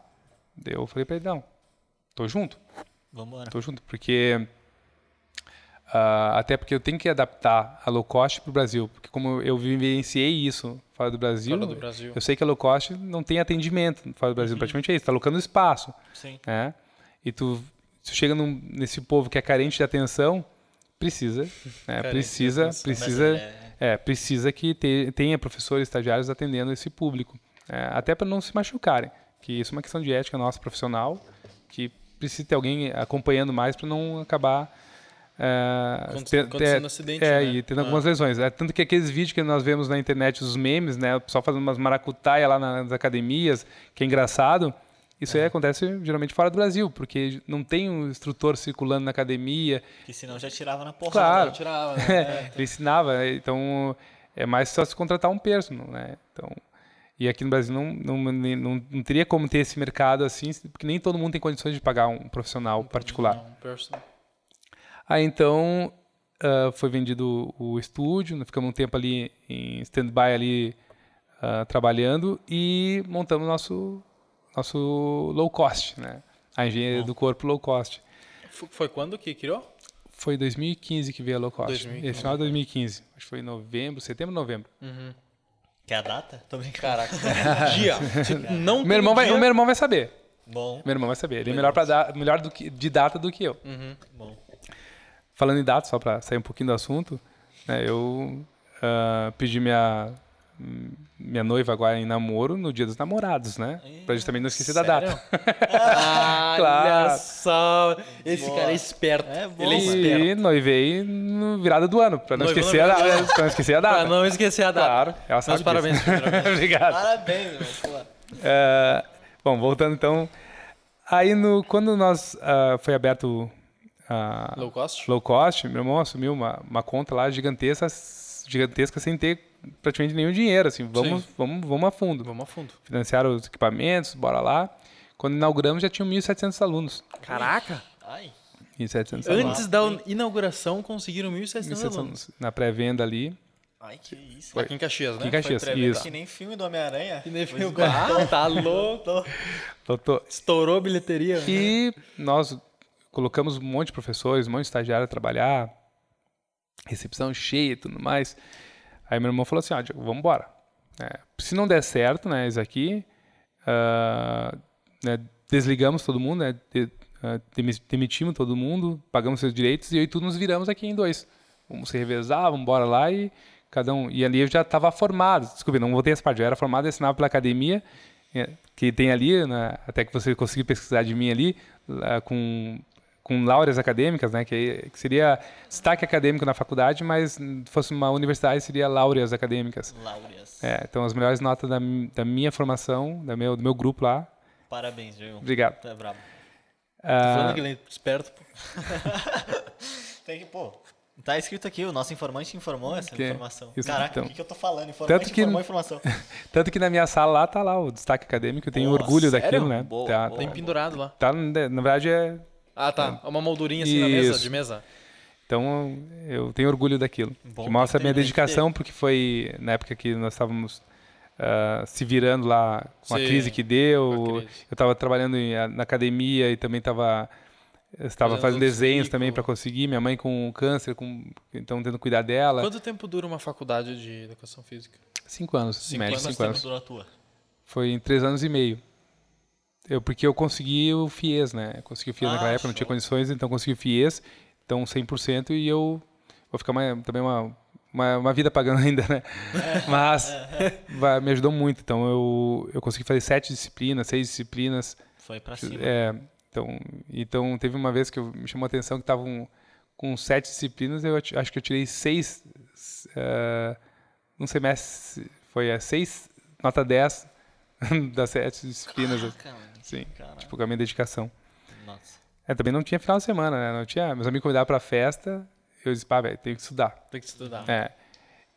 Eu falei pra ele, não, tô junto, Vambora. tô junto, porque ah, até porque eu tenho que adaptar a low cost pro Brasil, porque como eu vivenciei isso fora do Brasil, Fora do Brasil. eu sei que a low cost não tem atendimento fora do Brasil, praticamente é isso, tá alocando espaço Sim. né? E tu, tu chega num- nesse povo que é carente de atenção, precisa, né? Precisa, atenção. precisa, é- É, precisa que te, tenha professores estagiários atendendo esse público. É, até para não se machucarem. Que isso é uma questão de ética nossa profissional, que precisa ter alguém acompanhando mais para não acabar. É, Acontecendo acidente, é, né? e tendo Ah. algumas lesões. É, tanto que aqueles vídeos que nós vemos na internet, os memes, né? O pessoal fazendo umas maracutaia lá nas academias, que é engraçado. Isso aí acontece geralmente fora do Brasil, porque não tem um instrutor circulando na academia. Que senão já tirava na porrada. Claro. Tirava, né? Ele ensinava, né? então é mais só se contratar um personal, né? Então, e aqui no Brasil não, não, não, não teria como ter esse mercado assim, porque nem todo mundo tem condições de pagar um profissional particular. Não, personal. Aí então ah, foi vendido o estúdio, nós ficamos um tempo ali em stand-by ali ah, trabalhando e montamos nosso nosso low cost, né? A engenharia do corpo low cost. Foi quando que criou? Foi 2015 que veio a low cost. 2015. Esse final de 2015. Acho que foi em novembro, setembro, novembro. Quer a data? Tô brincando. Caraca. dia. Não Meu irmão, vai, dia, o meu irmão vai saber. Bom, Meu irmão vai saber. Ele é melhor, pra dar, melhor do que, de data do que eu. bom. Falando em data, só para sair um pouquinho do assunto, né, eu ah, pedi minha, minha noiva agora em namoro no dia dos namorados, né? Pra justamente não esquecer da Sério? data. Olha Claro. só. Esse Boa. cara é esperto. É bom, Ele é esperto. E noivei no virada do ano, pra não, esquecer, a data, pra não esquecer a data. Pra não esquecer a data. Claro, ela sabe Meus parabéns, disso. primeiramente. Obrigado. Parabéns, meu. É, bom, voltando então. Aí, no, quando nós ah, foi aberto a Low cost? low cost, meu irmão assumiu uma, uma conta lá gigantesca, gigantesca sem ter praticamente nenhum dinheiro. Assim, vamos, Sim. vamos, vamos a fundo. Vamos a fundo. Financiaram os equipamentos, bora lá. Quando inauguramos já tinham 1.700 alunos. Caraca. Ai. 1.700 alunos. Antes da inauguração conseguiram 1.700 1.700 alunos. alunos. Na pré-venda ali. Ai, que isso. Aqui em Caxias, né? Aqui em Caxias, Foi isso. Que nem filme do Homem-Aranha. Que nem Foi filme. esgotado. Ah, tá louco. Estourou a bilheteria. né? E nós colocamos um monte de professores, um monte de estagiário a trabalhar, recepção cheia e tudo mais. Aí meu irmão falou assim, ó, vamos embora. É, se não der certo, né, isso aqui, ah, né, desligamos todo mundo, né, de- demi- demitimos todo mundo, pagamos seus direitos e aí tudo nos viramos aqui em dois. Vamos se revezar, vamos embora lá e cada um... E ali eu já estava formado, desculpe, não voltei essa parte, eu era formado e assinava pela academia, é, que tem ali, né, até que você conseguiu pesquisar de mim ali, com com laureas acadêmicas, né, que, que seria destaque acadêmico na faculdade, mas se fosse uma universidade seria laureas acadêmicas. Láureas. É, então as melhores notas da, da minha formação, da meu, do meu grupo lá. Parabéns, Diego. Obrigado. Tu é brabo. Tô Ah, falando que ele é esperto. pô. Tem que, pô. Tá escrito aqui, o nosso informante informou essa Que- informação. isso, Caraca, então. o que, que eu tô falando? Informante Tanto que- informou a informação. tanto que na minha sala lá tá lá o destaque acadêmico, eu tenho Boa, orgulho sério? daquilo, né? Boa, tá, boa. Tem pendurado lá. tá, na na verdade é Ah, tá. Uma moldurinha assim na mesa, Isso. de mesa. Então eu tenho orgulho daquilo. Bom que mostra a minha dedicação, porque foi na época que nós estávamos ah, se virando lá com a Sim, crise que deu. a crise. Eu estava trabalhando em- na academia e também estava estava Fazendo desenhos também para conseguir. Minha mãe com câncer, com, então tendo que cuidar dela. Quanto tempo dura uma faculdade de educação física? Cinco anos, Cinco médio, anos, cinco anos. tempo durou a tua? Foi em três anos e meio. Eu, porque eu consegui o FIES, né? Consegui o FIES Ah, naquela época, não tinha show. condições, então consegui o FIES, então 100% e eu vou ficar mais, também uma, uma, uma vida pagando ainda, né? Mas vai- me ajudou muito, então eu, eu consegui fazer sete disciplinas, seis disciplinas, Foi pra cima. é, então, então teve uma vez que eu, me chamou a atenção que estavam com sete disciplinas, eu acho que eu tirei seis uh, num semestre, foi a seis, nota 10 das sete disciplinas. Caraca. Sim, Caraca. tipo, com a minha dedicação. Nossa. É, também não tinha final de semana, né? Não tinha, meus amigos convidavam pra festa, eu disse, pá, velho, tenho que estudar. Tem que estudar. É.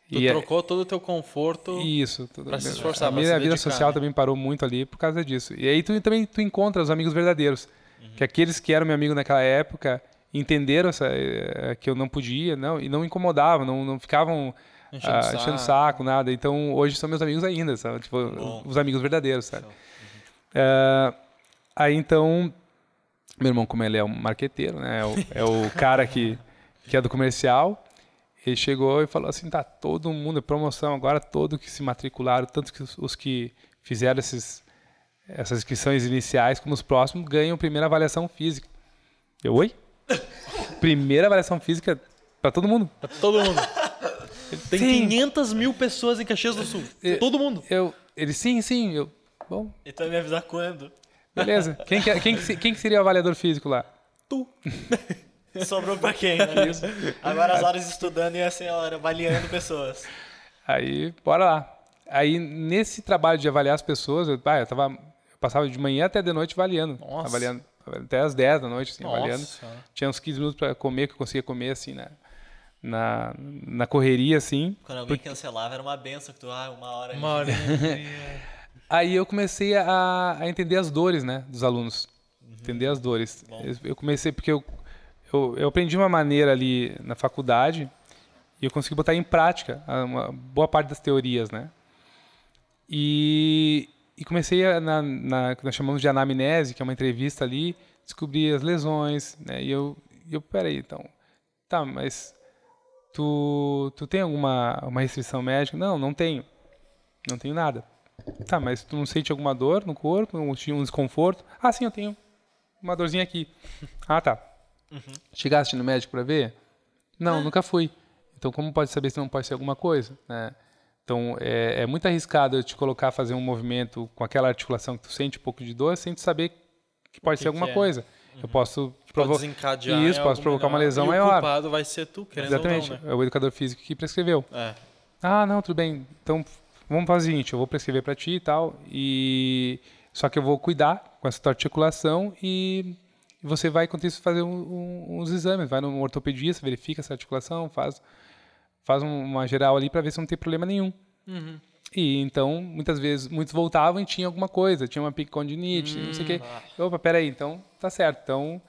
Tu E é- trocou todo o teu conforto. Isso. tudo- pra se esforçar, A minha se vida dedicar, social né? também parou muito ali por causa disso. E aí tu também tu encontra os amigos verdadeiros. Que aqueles que eram meu amigo naquela época entenderam essa, eh, que eu não podia, não, e não incomodavam, não, não ficavam Enchendo ah, saco. enchendo saco, nada. Então hoje são meus amigos ainda, sabe? Tipo, Bom. os amigos verdadeiros, sabe? Ah, aí então, meu irmão, como ele é um marqueteiro, né? É o, é o cara que, que é do comercial. Ele chegou e falou assim: tá, todo mundo, promoção agora, todo que se matricularam, tanto que os, os que fizeram esses, essas inscrições iniciais, como os próximos, ganham primeira avaliação física. Eu, oi? primeira avaliação física para todo mundo. Pra todo mundo. Tem Sim. 500 mil pessoas em Caxias do Sul. É. Todo mundo. Eu, ele, sim, sim. Eu, bom, Então me avisar quando. beleza. Quem que, quem, que, quem que seria o avaliador físico lá? Tu. Sobrou pra quem? Agora as horas estudando e a senhora avaliando pessoas. Aí, bora lá. Aí, nesse trabalho de avaliar as pessoas, eu, ah, eu, tava, eu passava de manhã até de noite avaliando. Nossa. Avaliando. Até às 10 da noite, assim, avaliando. Nossa senhora. Tinha uns 15 minutos para comer, que eu conseguia comer, assim, na, na, na correria, assim. Quando alguém cancelava, era uma benção que tu, ah, uma hora. Uma hora. Aí eu comecei a, a entender as dores, né, dos alunos. Entender as dores. Eu, eu comecei porque eu, eu, eu aprendi uma maneira ali na faculdade e eu consegui botar em prática a- uma boa parte das teorias, né? E, e comecei a, na, na que nós chamamos de anamnese, que é uma entrevista ali, descobrir as lesões, né? E eu, eu peraí, então, tá, mas tu, tu tem alguma uma restrição médica? Não, não tenho. Não tenho nada. Tá, mas tu não sente alguma dor no corpo? Tinha um desconforto? Ah, sim, eu tenho uma dorzinha aqui. Ah, tá. Chegaste no médico para ver? Não, nunca fui. Então, como pode saber se não pode ser alguma coisa? né? Então, é, é muito arriscado eu te colocar a fazer um movimento com aquela articulação que tu sente um pouco de dor sem tu saber que pode que ser alguma é? coisa. Eu posso Pode provo- desencadear. Isso, posso provocar uma melhor. lesão e maior. O culpado vai ser tu, querendo Exatamente. não, né? É o educador físico que prescreveu. É. Ah, não, tudo bem. Então, vamos fazer o seguinte, eu vou prescrever para ti e tal, e só que eu vou cuidar com essa tua articulação e você vai, enquanto isso, fazer um- um- uns exames. Vai no ortopedista, verifica essa articulação, faz, faz um- uma geral ali para ver se não tem problema nenhum. Uhum. E então, muitas vezes, muitos voltavam e tinha alguma coisa, tinha uma picondinite, não sei o quê. Hum, Opa, peraí, então tá certo. Então,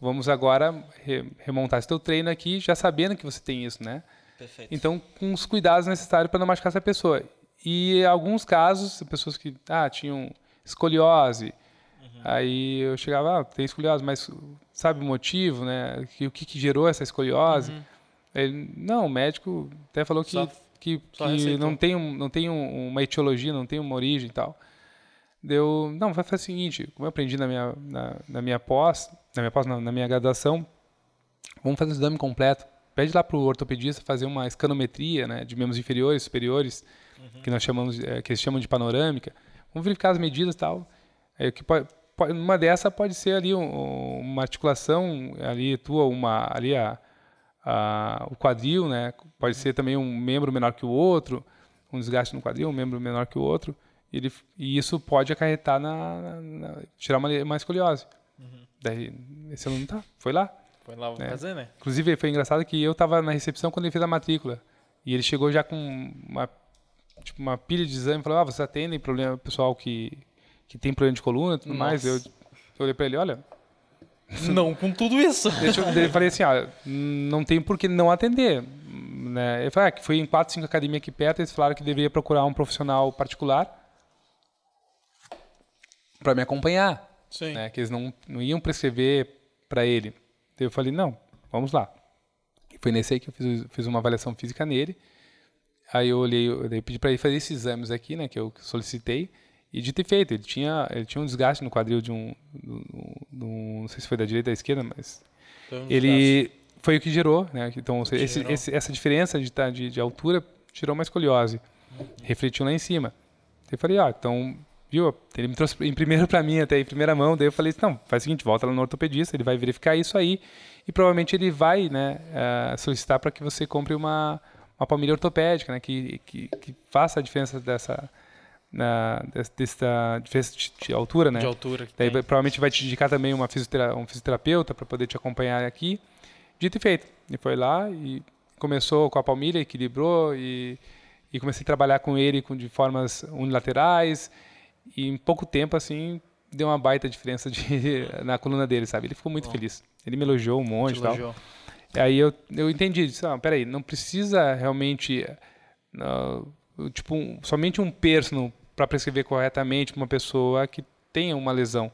vamos agora re- remontar esse teu treino aqui, já sabendo que você tem isso, né? Perfeito. Então, com os cuidados necessários para não machucar essa pessoa. E alguns casos, pessoas que ah, tinham escoliose, aí eu chegava, ah, tem escoliose, mas sabe o motivo, né? Que, o que, que gerou essa escoliose? Ele, não, o médico até falou que, Só- que, só que não tem, um, não tem um- uma etiologia, não tem uma origem e tal. Deu, não, vai fazer o seguinte, como eu aprendi na minha, na, na minha pós, na minha pós, não, na minha graduação, vamos fazer o exame completo. Pede lá para o ortopedista fazer uma escanometria, né, de membros inferiores, superiores, que nós chamamos, eh, que eles chamam de panorâmica. Vamos verificar as medidas e tal. O que pode, pode, uma dessa pode ser ali um- uma articulação ali tua, uma ali a, a- o quadril, né? Pode ser também um membro menor que o outro, um desgaste no quadril, um membro menor que o outro. E, ele, e isso pode acarretar na, na- na- tirar uma, uma escoliose. Daí esse aluno tá, foi lá. Foi lá É. fazer, né? Inclusive, foi engraçado que eu estava na recepção quando ele fez a matrícula. E ele chegou já com uma, tipo, uma pilha de exame e falou: Ah, você atende problema pessoal que, que tem problema de coluna e tudo mais. Eu, Nossa. eu olhei para ele: Olha, Não com tudo isso. eu, eu falei assim: ah, Não tem por que não atender. Né? Eu falei: ah, que Foi em 4, 5 academias aqui perto. Eles falaram que deveria procurar um profissional particular para me acompanhar Sim. né, que eles não, não iam prescrever para ele. Daí eu falei, não, vamos lá. E foi nesse aí que eu fiz, fiz uma avaliação física nele. Aí eu olhei, eu pedi para ele fazer esses exames aqui, né, que eu solicitei. E de ter feito, ele tinha, ele tinha um desgaste no quadril de um, do- do- não sei se foi da direita ou da esquerda, mas um ele foi o que gerou, né? Então seja, esse- essa diferença de, tá- de, de altura gerou uma escoliose, refletiu lá em cima. Eu falei, ah, então, viu? Ele me trouxe em primeiro para mim até em primeira mão, daí eu falei, não, faz o seguinte, volta lá no ortopedista, ele vai verificar isso aí e provavelmente ele vai, né, eh, solicitar para que você compre uma uma palmilha ortopédica, né, que, que, que faça a diferença dessa na, dessa, diferença de, de altura, né? De altura. Daí tem. provavelmente vai te indicar também uma fisiotera um fisioterapeuta para poder te acompanhar aqui. Dito e feito. E foi lá e começou com a palmilha, equilibrou e, e comecei a trabalhar com ele com, de formas unilaterais. E em pouco tempo, assim, deu uma baita diferença de, na coluna dele, sabe? Ele ficou muito feliz. Ele me elogiou um monte Te e tal. elogiou. Aí eu, eu entendi, disse, ah, peraí, não precisa realmente, ah, tipo, um- somente um personal para prescrever corretamente uma pessoa que tenha uma lesão.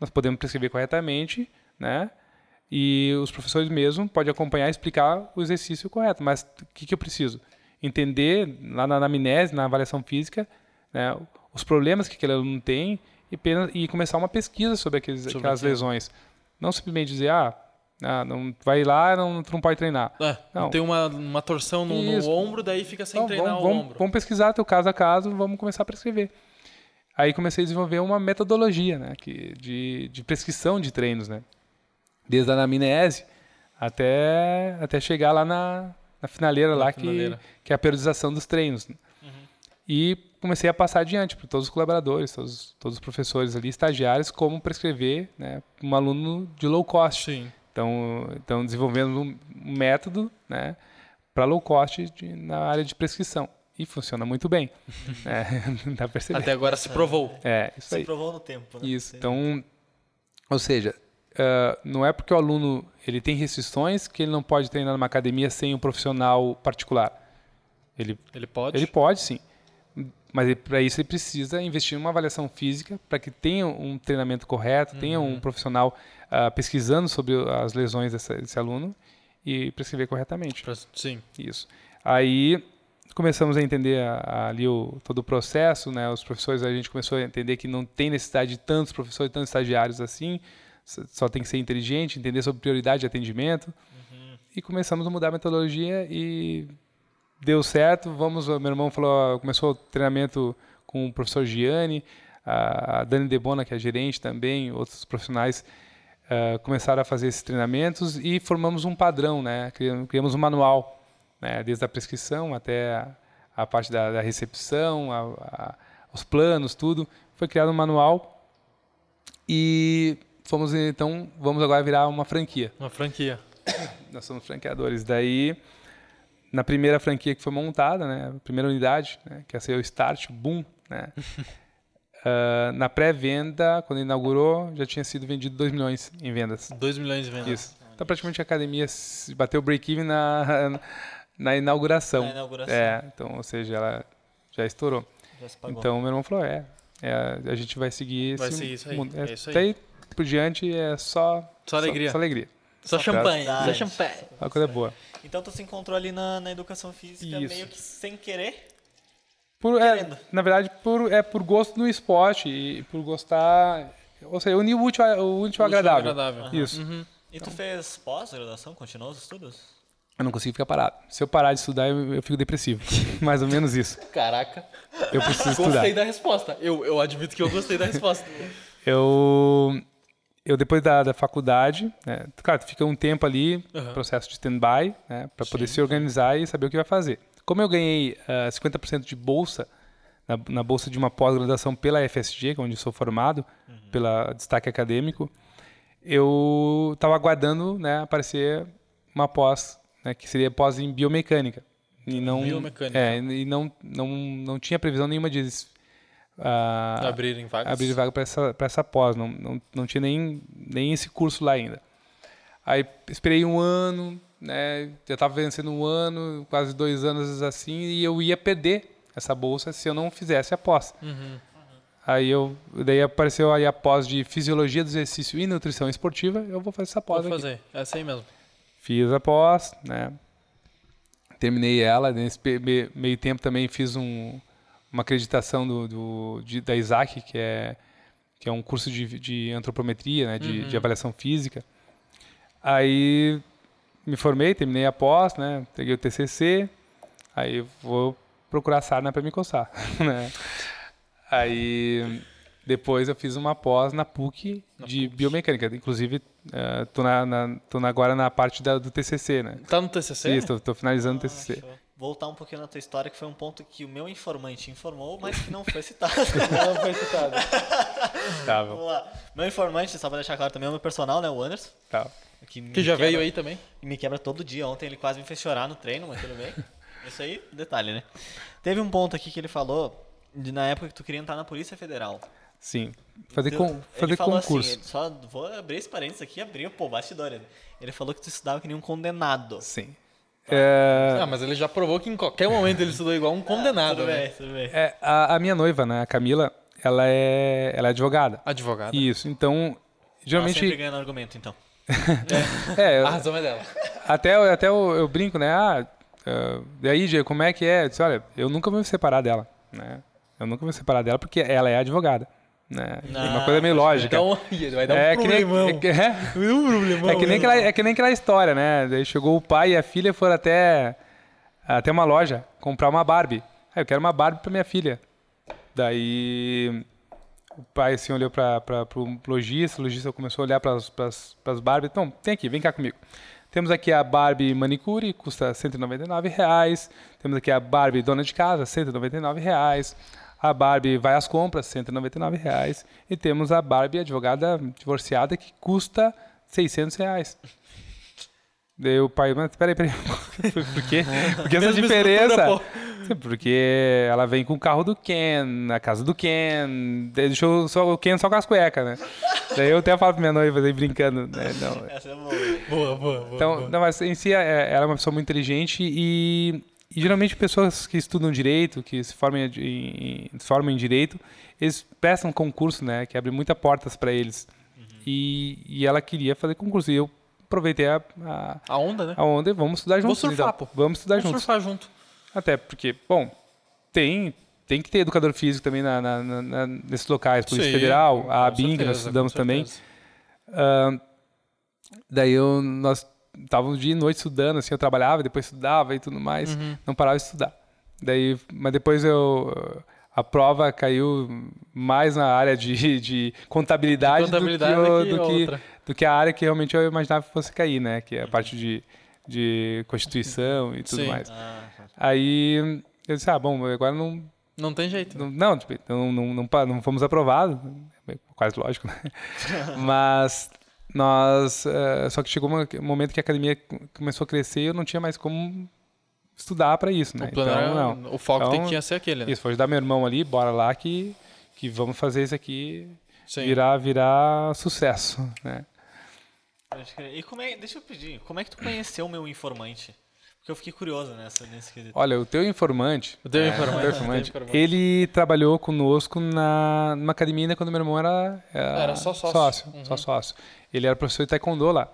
Nós podemos prescrever corretamente, né? E os professores mesmo podem acompanhar e explicar o exercício correto. Mas o que, que eu preciso? Entender lá na anamnese, na avaliação física, né, os problemas que aquele aluno tem e, e começar uma pesquisa sobre, aqueles, Sobre aquelas lesões. Não simplesmente dizer, ah, Ah, não vai lá, não, tu não pode treinar. É, Não. tem uma, uma torção no, no ombro, daí fica sem Então, treinar vamos, o vamos- ombro. vamos pesquisar teu caso a caso, vamos começar a prescrever. Aí comecei a desenvolver uma metodologia, né, que, de, de prescrição de treinos, né, desde a anamnese até até chegar lá na, na finaleira lá finaleira. que que é a periodização dos treinos. né. E comecei a passar adiante para todos os colaboradores, todos, todos os professores ali, estagiários, como prescrever, né, um aluno de low cost. Sim. Então, então desenvolvendo um método né, para low cost de- na área de prescrição. E funciona muito bem. né? Dá perceber. Até agora se provou. É, isso Se aí. provou no tempo, né? Isso. Então, ou seja, ah, não é porque o aluno ele tem restrições que ele não pode treinar numa academia sem um profissional particular. Ele, Ele pode? ele pode sim. Mas para isso ele precisa investir em uma avaliação física para que tenha um treinamento correto, tenha Uhum. um profissional ah, pesquisando sobre as lesões dessa- desse aluno e prescrever corretamente. Sim. Isso. Aí começamos a entender a- a- ali o, todo o processo, né? Os professores, a gente começou a entender que não tem necessidade de tantos professores, tantos estagiários assim, só tem que ser inteligente, entender sobre prioridade de atendimento. E começamos a mudar a metodologia e deu certo. Vamos, meu irmão falou, começou o treinamento com o professor Gianni, a a Dani Debona, que é gerente também, outros profissionais eh, começaram a fazer esses treinamentos e formamos um padrão, né? Criamos, um manual, né? Desde a prescrição até a, a parte da, da recepção, a- a- os planos, tudo. Foi criado um manual e fomos então vamos agora virar uma franquia. Uma franquia. Nós somos franqueadores. Daí, na primeira franquia que foi montada, né, a primeira unidade, né, que ia ser o Start, Boom, né, ah, na pré-venda, quando inaugurou, já tinha sido vendido 2 milhões em vendas. 2 milhões de vendas. Isso. Então, praticamente a academia bateu o break-even na, na inauguração. Na inauguração. É, então, ou seja, ela já estourou. Já se pagou. Então, meu irmão falou, é, é, a gente vai seguir Vai esse seguir isso aí, mundo. é isso aí. Daí, por diante, é só... Só alegria. Só, alegria. Só champanhe. Só champanhe. Uma coisa boa. Então tu se encontrou ali na, na educação física Isso. meio que sem querer. Por, é, na verdade, por, é por gosto no esporte e por gostar. Ou seja, unir o útil, ao- o útil ao agradável. agradável. Isso. Uhum. E tu fez pós-graduação? Continuou os estudos? Eu não consigo ficar parado. Se eu parar de estudar, eu, eu fico depressivo. Mais ou menos isso. Caraca. Eu preciso estudar. Gostei da resposta. Eu, eu admito que eu gostei da resposta. Eu, eu depois da, da faculdade, né, claro, tu fica um tempo ali, Aham. processo de stand-by, né, para poder se organizar e saber o que vai fazer. Como eu ganhei ah, 50% de bolsa na, na bolsa de uma pós-graduação pela FSG, que é onde sou formado, pela destaque acadêmico, eu estava aguardando né, aparecer uma pós, né, que seria pós em biomecânica. E não, Biomecânica. É, e não, não, não tinha previsão nenhuma de ah, Abrirem vagas. abrir vaga para essa, pra essa pós. Não, não, não tinha nem, nem esse curso lá ainda. Aí esperei um ano, né? Já estava vencendo um ano, quase dois anos assim, e eu ia perder essa bolsa se eu não fizesse a pós. Uhum. Aí eu, daí apareceu aí a pós de fisiologia do exercício e nutrição esportiva. Eu vou fazer essa pós Vou fazer. Essa aí mesmo. Fiz a pós, né? Terminei ela. Nesse meio tempo também fiz um, uma acreditação do, do- de- da Isaac, que é, que é um curso de, de antropometria, né? De, de avaliação física. Aí me formei, terminei a pós, né? Peguei o TCC. Aí vou procurar sarna para me coçar, né? Aí depois eu fiz uma pós na PUC de biomecânica. Inclusive, eh, tô, na, na- tô na- agora na parte da- do TCC, né? Tá no TCC? Isso, tô, tô finalizando o TCC. Show. Voltar um pouquinho na tua história, que foi um ponto que o meu informante informou, mas que não foi citado. Não foi citado. Tá, Vamos lá. Meu informante, só pra deixar claro também, é o meu personal, né? O Anderson. tá. Que, Que já quebra- veio aí também. Me quebra todo dia. Ontem ele quase me fez chorar no treino, mas tudo bem. Isso aí, detalhe, né? Teve um ponto aqui que ele falou, de, na época que tu queria entrar na Polícia Federal. Sim. Fazer, Deu- com, ele fazer falou concurso. Assim, ele só vou abrir esse parênteses aqui e abrir, pô, bastidores. Ele falou que tu estudava que nem um condenado. Sim. É, Ah, mas ele já provou que em qualquer momento ele estudou igual um condenado, tudo né? bem, tudo bem. é, a, a minha noiva, né, a Camila, ela é, ela é advogada. Advogado. Isso, então, Ela geralmente... sempre ganha no argumento, então. É, eu- A razão é dela. Até, eu- até eu, eu brinco, né? Ah, ah, daí, Diego, como é que é? Eu disse, olha, eu nunca vou me separar dela, né? Eu nunca vou me separar dela porque ela é advogada, Né? Ah, uma coisa meio pode lógica. Então, vai dar um é, que nem, problemão. é, que- é, Um problemão. é que nem aquela, é que nem aquela história, né? Daí chegou o pai e a filha foram até, até uma loja comprar uma Barbie. Ah, eu quero uma Barbie pra minha filha. Daí o pai assim olhou para o lojista, o lojista começou a olhar para as Barbies. Então, tem aqui, vem cá comigo. Temos aqui a Barbie manicure, custa 199 reais. Temos aqui a Barbie dona de casa, 199 reais. A Barbie vai às compras, 199 reais. E temos a Barbie advogada divorciada que custa 600 reais. Daí o pai, mas peraí, peraí, por quê? Por que essa diferença? Porque ela vem com o carro do Ken, na casa do Ken, deixou só, o Ken só com as cuecas, né? Daí eu até falo pra minha noiva, daí brincando, né? Não, Essa é boa. Boa, boa, boa. então, não, mas em si, é- ela é uma pessoa muito inteligente e, e geralmente pessoas que estudam direito, que se formam em, formam em direito, eles prestam concurso, né? Que abre muitas portas para eles. E, e ela queria fazer concurso. E eu aproveitei a, a, a onda, né? a onda e vamos estudar Vou juntos. surfar, então. pô. Vamos estudar Vamos juntos. surfar junto. Até porque, bom, tem, tem que ter educador físico também na, na- na- nesses locais. Polícia Sim, Federal, a ABIN, que nós estudamos também. Ah, daí eu, nós estávamos dia e noite estudando, assim, eu trabalhava, depois estudava e tudo mais, Uhum. não parava de estudar. Daí, mas depois eu a prova caiu mais na área de, de contabilidade, Contabilidade do, que, que do, que. Do que a área que realmente eu imaginava que fosse cair, né? Que é a parte de, de constituição e tudo Sim. mais. Ah, Aí eu disse, ah, bom, agora não, Não tem jeito. não, não, tipo, não, não, não, pa- não fomos aprovados, é quase lógico, né? Mas nós, eh, só que chegou um momento que a academia começou a crescer e eu não tinha mais como estudar para isso, né? O plano então, era- não. o foco Então, tem que ser aquele, né? Isso, foi ajudar meu irmão ali, bora lá que, que vamos fazer isso aqui Sim. virar, virar sucesso, né? E como é, deixa eu pedir, como é que tu conheceu o meu informante? Porque eu fiquei curioso nessa, nesse quesito. Olha, o teu informante, O teu é, informante, o teu informante, ele trabalhou conosco na, numa academia ainda quando meu irmão era, Era só sócio. Uhum. Só sócio. Ele era professor de taekwondo lá.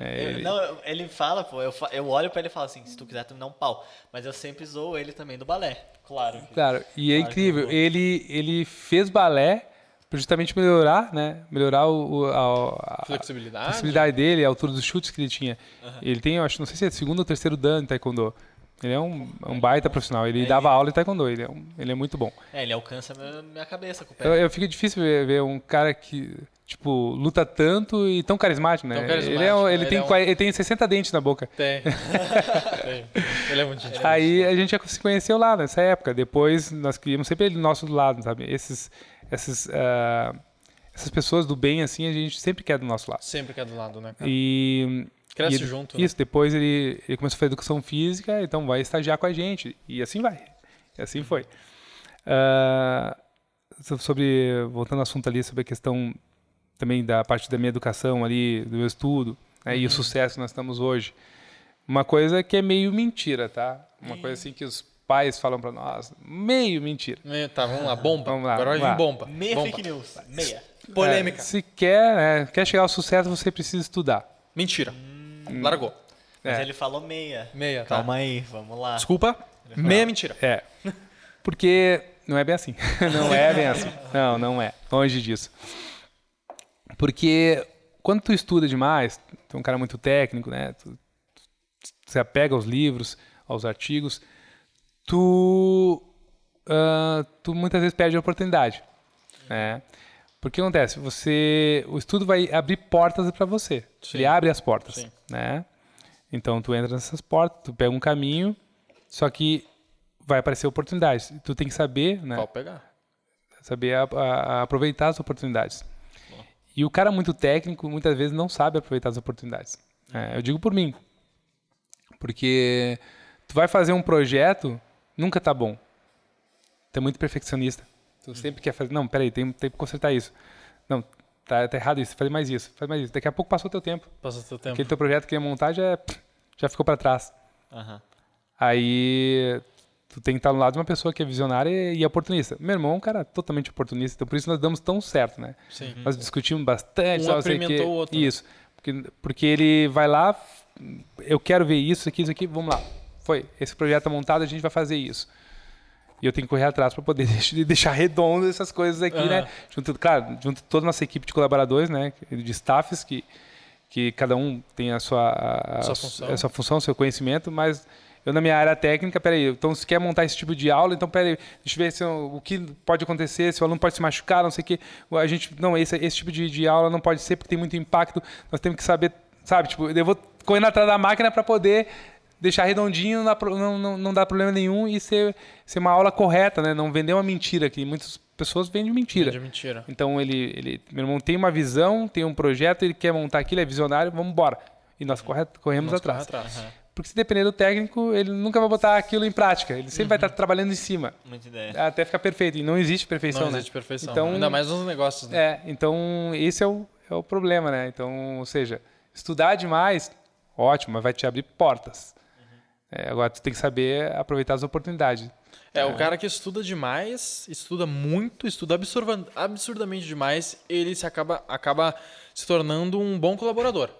É, ele- não, ele fala, pô, eu, eu olho pra ele e falo assim, se tu quiser tu me dá um pau. Mas eu sempre zoo ele também do balé, claro. que- Claro, e é Claro incrível. Ele, ele fez balé para justamente melhorar, né? Melhorar o, a, a Flexibilidade. flexibilidade dele, a altura dos chutes que ele tinha. Ele tem, eu acho, não sei se é segundo ou terceiro dan em taekwondo. Ele é um, um baita profissional. Ele dava aula em taekwondo. Ele é, um- ele é muito bom. É, ele alcança minha, minha cabeça com o Eu, pé. eu fica difícil ver, ver um cara que tipo luta tanto e tão carismático, né? Tão Ele, é, carismático, um- ele ele tem é ele tem 60 dentes na boca. Tem. tem. Ele é muito gente. Aí a gente já se conheceu lá nessa época. Depois nós queríamos sempre ele do nosso lado, sabe? Esses, esses, ah, essas pessoas do bem assim a gente sempre quer do nosso lado. Sempre que é do lado, né, cara? E Cresce e junto, né? Isso. Depois ele, ele começou a fazer educação física, então vai estagiar com a gente e assim vai. E assim foi. So- sobre voltando ao assunto ali sobre a questão também da parte da minha educação ali, do meu estudo, né, Uhum. e o sucesso que nós estamos hoje. Uma coisa que é meio mentira, tá? Uma coisa assim que os pais falam para nós, meio mentira. Eh, Tá, vamos lá, bomba. Vamos lá, Agora vamos lá. bomba. Meia bomba. fake news, meia. Polêmica. É, se quer, né, quer chegar ao sucesso, você precisa estudar. Mentira. Largou. Mas É. ele falou meia. Meia, tá. Calma aí, vamos lá. Desculpa. Meia mentira. É. Porque não é bem assim. Não é bem assim. Não, não é. Longe disso. Porque quando tu estuda demais, tu é um cara muito técnico, né? Tu, tu se apega aos livros, aos artigos, tu, ah, tu muitas vezes perde a oportunidade. Né? Porque acontece? Você, o estudo vai abrir portas para você. Sim. Ele abre as portas. Sim. Né? Então tu entra nessas portas, tu pega um caminho, só que vai aparecer oportunidades. Tu tem que saber, né? Pode pegar. Saber a- a- a aproveitar as oportunidades. E o cara muito técnico muitas vezes não sabe aproveitar as oportunidades. É, eu digo por mim. Porque tu vai fazer um projeto, nunca tá bom. Tu é muito perfeccionista. Tu sempre quer fazer, não, peraí, tem, tem que consertar isso. Não, tá, tá errado isso, faz mais isso, faz mais isso. Daqui a pouco passou o teu tempo. Passa o teu tempo. Aquele teu projeto que ia montar já, já ficou para trás. Aham. Aí tu tem que estar do lado de uma pessoa que é visionária e, e oportunista. Meu irmão é um cara totalmente oportunista, então por isso nós damos tão certo, né? Sim. Nós discutimos bastante, Um sei apimentou quê. o outro, né? Isso. Porque, porque ele vai lá, eu quero ver isso aqui, isso aqui, vamos lá. Foi, esse projeto é montado, a gente vai fazer isso. E eu tenho que correr atrás para poder deixar redondo essas coisas aqui, Aham. né? Junto, claro, junto toda a nossa equipe de colaboradores, né? De staffs, que, que cada um tem a sua, a, Sua função. a sua função, seu conhecimento, mas eu na minha área técnica, peraí, então se quer montar esse tipo de aula, então peraí, deixa eu ver se, o que pode acontecer, se o aluno pode se machucar, não sei o que. A gente, não, esse, esse tipo de, de aula não pode ser porque tem muito impacto, nós temos que saber, sabe, tipo, eu vou correndo atrás da máquina para poder deixar redondinho, não dá, não, não, não dá problema nenhum e ser, ser uma aula correta, né? Não vender uma mentira, que muitas pessoas vendem mentira. De mentira. Então ele, ele, meu irmão tem uma visão, tem um projeto, ele quer montar aquilo, é visionário, vamos embora. E nós corre, corremos Nós corre atrás. atrás. Porque se depender do técnico, ele nunca vai botar aquilo em prática. Ele sempre vai estar trabalhando em cima, Muita ideia. até ficar perfeito. E não existe perfeição, Não né? existe perfeição. Então, Ainda mais nos negócios, né? É, então esse é o, é o problema, né? Então, ou seja, estudar demais, ótimo, mas vai te abrir portas. É, agora tu tem que saber aproveitar as oportunidades. É, o cara que estuda demais, estuda muito, estuda absurdamente demais, ele se acaba, acaba se tornando um bom colaborador.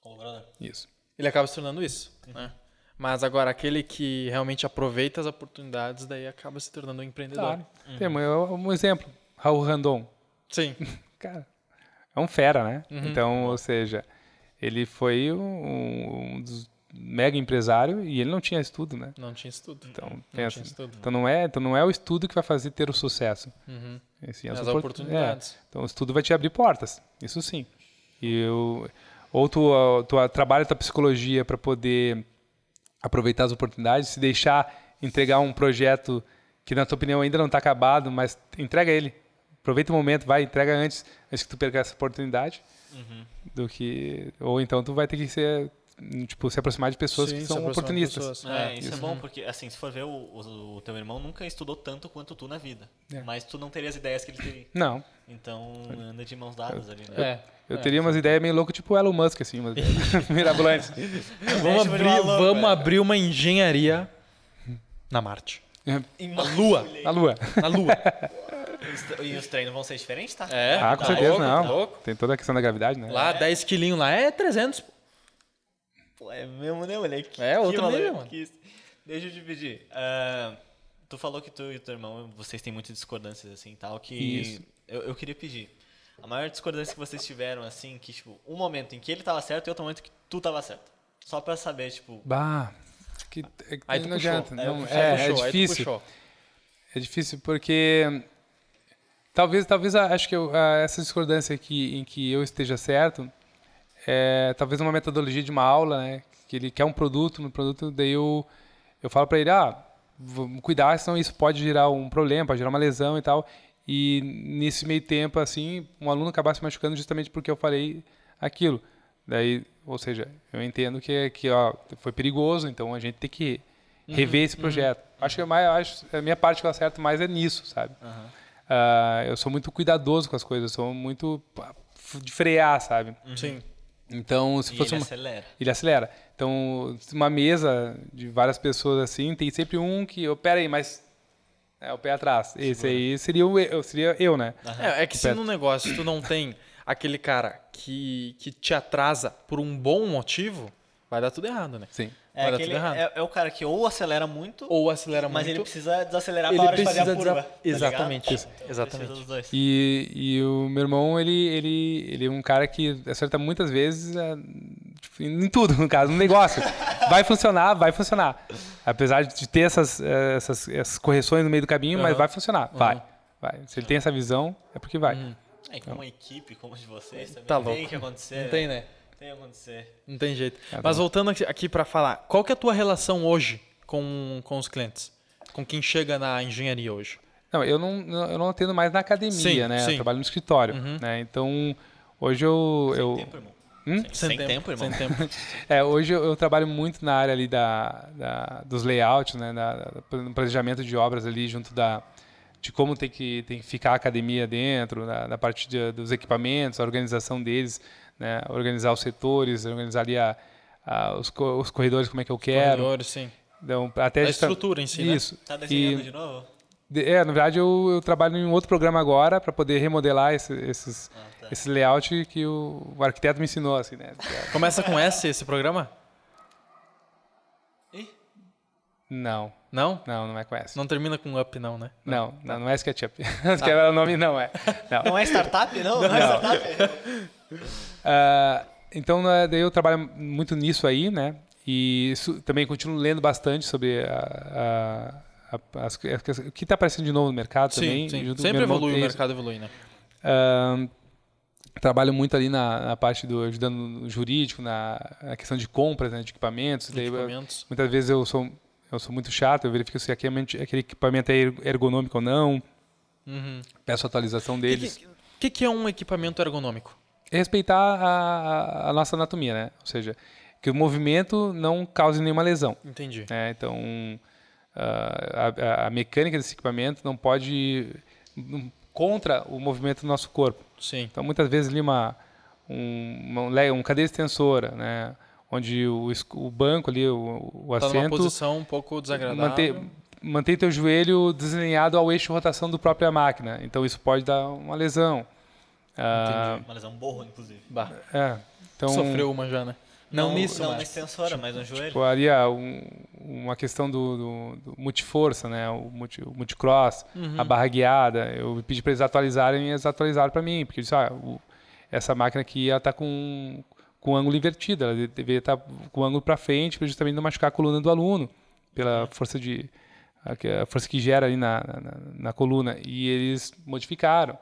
Colaborador. Isso. Ele acaba se tornando isso, né? Mas agora, aquele que realmente aproveita as oportunidades, daí acaba se tornando um empreendedor. Claro. Tem um, um exemplo, Raul Randon. Sim. cara, é um fera, né? Uhum. Então, ou seja, ele foi um, um dos mega empresário e ele não tinha estudo, né? Não tinha estudo. Então, não pensa, tinha estudo. então não é, então não é o estudo que vai fazer ter o sucesso. Uhum. E, sim, As opor- oportunidades. é. Então, o estudo vai te abrir portas, isso sim. E eu, ou tu, tu trabalha tua psicologia para poder aproveitar as oportunidades, se deixar entregar um projeto que na tua opinião ainda não está acabado, mas entrega ele. Aproveita o momento, vai, entrega antes, antes que tu perca essa oportunidade, Uhum. do que ou então tu vai ter que ser tipo se aproximar de pessoas Sim, que são oportunistas. É, É, isso, é bom, porque, assim, se for ver, o, o, o teu irmão nunca estudou tanto quanto tu na vida. É. Mas tu não teria as ideias que ele teria. Não, Então, anda de mãos dadas ali, né? É. eu é. teria umas ideias meio loucas, tipo o Elon Musk, assim, umas ideias mirabolantes. Vamos, abrir, louco, vamos velho. abrir uma engenharia na Marte. Na Lua. Na Lua. Na Lua. E os treinos vão ser diferentes, tá? É. Ah, com tá certeza louco, não. tá louco. Tem toda a questão da gravidade, né? Lá, 10 quilinhos lá é 300. Pô. É mesmo, né, moleque? É, outro valor nível, mano. que. Deixa eu te pedir. ah, tu falou que tu e o teu irmão, vocês têm muitas discordâncias, assim, tal, que... Isso. Eu, eu queria pedir. A maior discordância que vocês tiveram, assim, que, tipo, um momento em que ele tava certo e outro momento que tu tava certo. Só pra saber, tipo... Bah, que, é que Aí não adianta. Eu não- puxei, é, Puxou, é difícil. É difícil porque talvez, talvez a- acho que eu- essa discordância aqui em que eu esteja certo é talvez uma metodologia de uma aula, né? Que ele quer um produto, no produto daí eu eu falo para ele, ah, vamos cuidar, senão isso pode gerar um problema, pode gerar uma lesão e tal. E nesse meio tempo, assim, um aluno acabar se machucando justamente porque eu falei aquilo. Daí, ou seja, eu entendo que, que ó, foi perigoso, então a gente tem que rever esse projeto. Acho que mais, acho, a minha parte que eu acerto mais é nisso, sabe? Ah, eu sou muito cuidadoso com as coisas, sou muito de frear, sabe? Sim. Então, se E fosse ele uma, acelera. ele acelera. Então, uma mesa de várias pessoas assim, tem sempre um que, oh, pera aí, mas é o pé atrás. Esse aí seria o eu, seria eu, né? É, é que se Perto. no negócio tu não tem aquele cara que, que te atrasa por um bom motivo, vai dar tudo errado, né? Sim. É, Vai dar aquele, tudo errado. é, é o cara que ou acelera muito, Ou acelera mas muito. ele precisa desacelerar ele pra hora de fazer a curva. desa- tá Exatamente, isso, Então, exatamente. Precisa dos dois. E, e o meu irmão, ele, ele, ele é um cara que acerta muitas vezes é, tipo, em tudo, no caso, no negócio. vai funcionar, vai funcionar. Apesar de ter essas, eh, essas, essas correções no meio do caminho, mas Aham. vai funcionar. Vai, vai. Se ele tem essa visão, é porque vai. É, e com uma equipe como a de vocês também Tá tem louco. que acontecer. Não tem, né? Tem que acontecer. Não tem jeito. Mas voltando aqui, para falar, qual que é a tua relação hoje com, com os clientes? Com quem chega na engenharia hoje? Não, eu não, eu não atendo mais na academia, Sim, né? sim. Eu trabalho no escritório, né? Então, hoje eu... eu Sem tempo, irmão. Hum? Sem, tempo, irmão. Sem tempo. É, hoje eu, eu trabalho muito na área ali da, da- dos layouts, né, da, da- no planejamento de obras ali junto da de como tem que tem que ficar a academia dentro, da, da parte de- dos equipamentos, a organização deles, né, organizar os setores, organizar ali a, a- os, co- os corredores como é que eu quero, Corredores, sim. então até A estrutura em si, né? isso. Tá desenhando E- de novo? é, na verdade eu, eu trabalho em um outro programa agora para poder remodelar esse, esses Ah, tá. esse layout que o, o arquiteto me ensinou assim, né? Começa com S esse programa? Ih, Não, Não? não, não é com S. Não termina com up, não, né? Não, não, não é SketchUp. SketchUp é o nome, não é. Não. Não é startup? Não, não, é startup. Ah, então, né, daí eu trabalho muito nisso aí, né? E isso- também continuo lendo bastante sobre a, a- a- as- as- o que está aparecendo de novo no mercado também. sim, sim. junto com Sempre evolui, o mercado evolui, né? Ahn, trabalho muito ali na, na parte do ajudando no jurídico, na, na questão de compras né, de equipamentos. Daí, eu- Equipamentos. muitas vezes eu sou eu sou muito chato, eu verifico se aquele, aquele equipamento é er- ergonômico ou não, Uhum. peço atualização O deles. que, que, que é um equipamento ergonômico? É respeitar a, a- nossa anatomia, né? Ou seja, que o movimento não cause nenhuma lesão. Entendi. né? Então, ah, a, a- a mecânica desse equipamento não pode contra o movimento do nosso corpo. Sim. Então, muitas vezes ali uma, um, uma, um cadeira extensora, né? Onde o, o banco ali, o, o Tá numa assento, posição um pouco desagradável. manter, mantém teu joelho desalinhado ao eixo de rotação da própria máquina. Então, isso pode dar uma lesão. Ah, Uma lesão borro, inclusive. Bah, é, então, Sofreu uma já, né? Não, nisso, Não mas... na extensora, mas no joelho. Tipo, ali ah, um- uma questão do, do, do multiforça, né? O, multi, o multicross, a barra guiada. Eu pedi para eles atualizarem e eles atualizaram para mim, porque eles ah, o- essa máquina aqui ela tá com com o ângulo invertido, ela de- deveria estar com o ângulo para frente, para justamente não machucar a coluna do aluno, pela força de a, que- força que gera ali na, na, na coluna. E eles modificaram,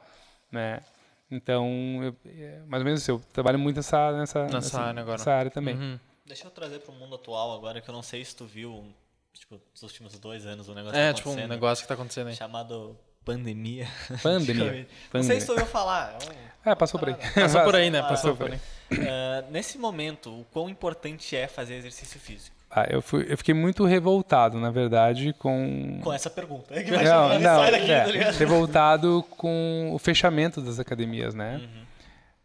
né? Então, eu, é, mais ou menos isso. Eu trabalho muito nessa nessa, Nessa área agora. nessa área também. Uhum. Deixa eu trazer pro mundo atual agora, que eu não sei se tu viu, tipo, nos últimos dois anos o negócio É, tá tipo, um negócio que tá acontecendo aí. chamado pandemia. Pandemia. Não sei se ouviu falar. é um- É, passou por aí. Passou por aí, né? Passou passou por aí. Ah, nesse momento, o quão importante é fazer exercício físico? Ah, eu, fui, eu fiquei muito revoltado, na verdade, com. Com essa pergunta. Que vai Não, não, sai daqui, é, tá revoltado com o fechamento das academias, né? Uhum.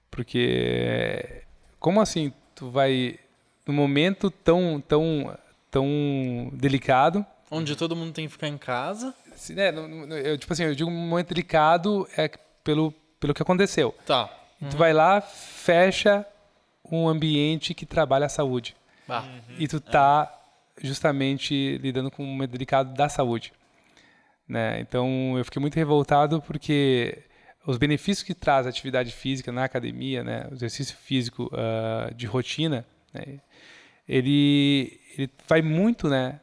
Porque como assim tu vai num momento tão tão tão delicado, Onde todo mundo tem que ficar em casa. Né, eu, tipo assim, eu digo um momento delicado é pelo pelo que aconteceu. Tá. E Tu vai lá, fecha um ambiente que trabalha a saúde. Bah. e tu tá justamente lidando com um momento delicado da saúde, né? Então eu fiquei muito revoltado porque os benefícios que traz a atividade física na academia, né, o exercício físico ah, de rotina, né, ele ele vai muito, né,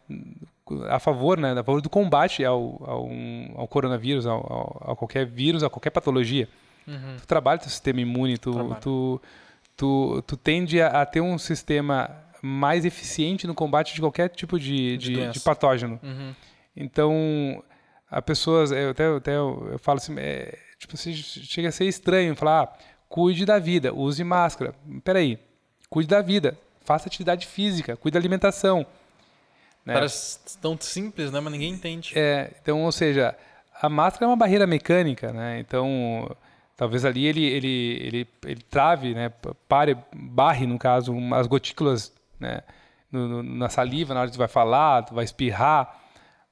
a favor, né, a favor do combate ao, ao, ao coronavírus, ao, ao, a qualquer vírus, a qualquer patologia. Uhum. Tu trabalha teu sistema imune, tu, tu, tu, tu tende a, a ter um sistema mais eficiente no combate de qualquer tipo de, De de, de patógeno. Uhum. Então, a pessoas, eu até, até eu, eu falo assim, é, tipo, assim, chega a ser estranho falar, ah, cuide da vida, use máscara. Peraí, cuide da vida, faça atividade física, cuide da alimentação. Né? Parece tão simples, né? Mas ninguém entende. É, então, ou seja, a máscara é uma barreira mecânica, né? Então, talvez ali ele ele ele, ele trave, né? Pare, barre no caso, as gotículas, né? No, no- na saliva na hora que tu vai falar, tu vai espirrar,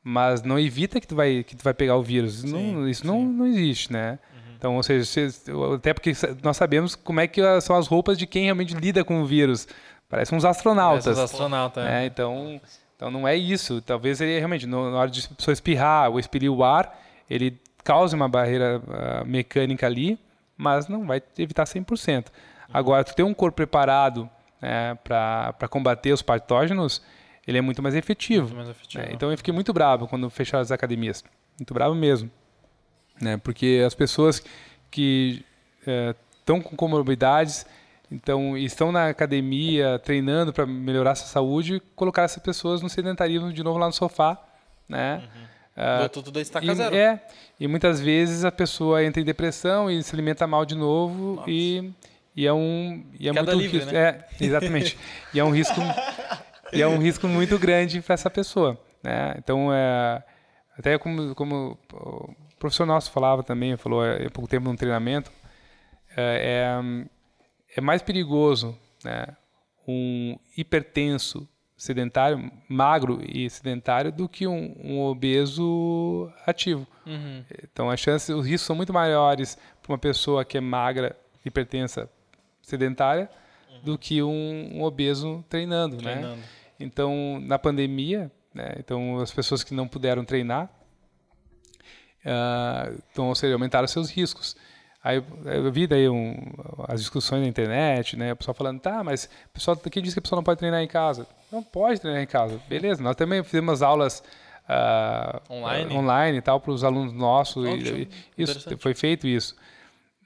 mas não evita que tu vai que tu vai pegar o vírus. não, isso não, não existe, né? Então, ou seja, se- até porque nós sabemos como é que são as roupas de quem realmente lida com o vírus. Parecem uns astronautas. Parece os astronautas. é. É, então, então não é isso. Talvez ele realmente, no- na hora de pessoa espirrar ou expelir o ar, ele cause uma barreira ah, mecânica ali, mas não vai evitar 100%. Agora, tu ter um corpo preparado para combater os patógenos, ele é muito mais efetivo. Muito mais efetivo. né? Então eu fiquei muito bravo quando fecharam as academias. Muito bravo mesmo. Né? Porque as pessoas que estão com comorbidades, então estão na academia treinando para melhorar sua saúde, colocar essas pessoas no sedentarismo de novo lá no sofá, né? Ah, Voltou tudo a estaca e, zero. é, e muitas vezes a pessoa entra em depressão e se alimenta mal de novo e, e é um e é muito livre, risco, né? é, exatamente. e é um risco e é um risco muito grande para essa pessoa, né? Então é até como como o professor nosso falava também, falou há pouco tempo num treinamento, é, é, é mais perigoso, né? Um hipertenso sedentário, magro e sedentário, do que um, um obeso ativo. Uhum. Então, as chances, os riscos são muito maiores para uma pessoa que é magra, hipertensa, sedentária, do que um, um obeso treinando, né? Treinando. Então, na pandemia, Né? Então, as pessoas que não puderam treinar, uh, então, ou seja, aumentaram seus riscos. Aí eu vi daí um, as discussões na internet, né? O pessoal falando, tá, mas o pessoal quem diz que a pessoa não pode treinar em casa? Não pode treinar em casa. Beleza, nós também fizemos aulas uh, online. Uh, online e tal para os alunos nossos. e, isso foi feito isso.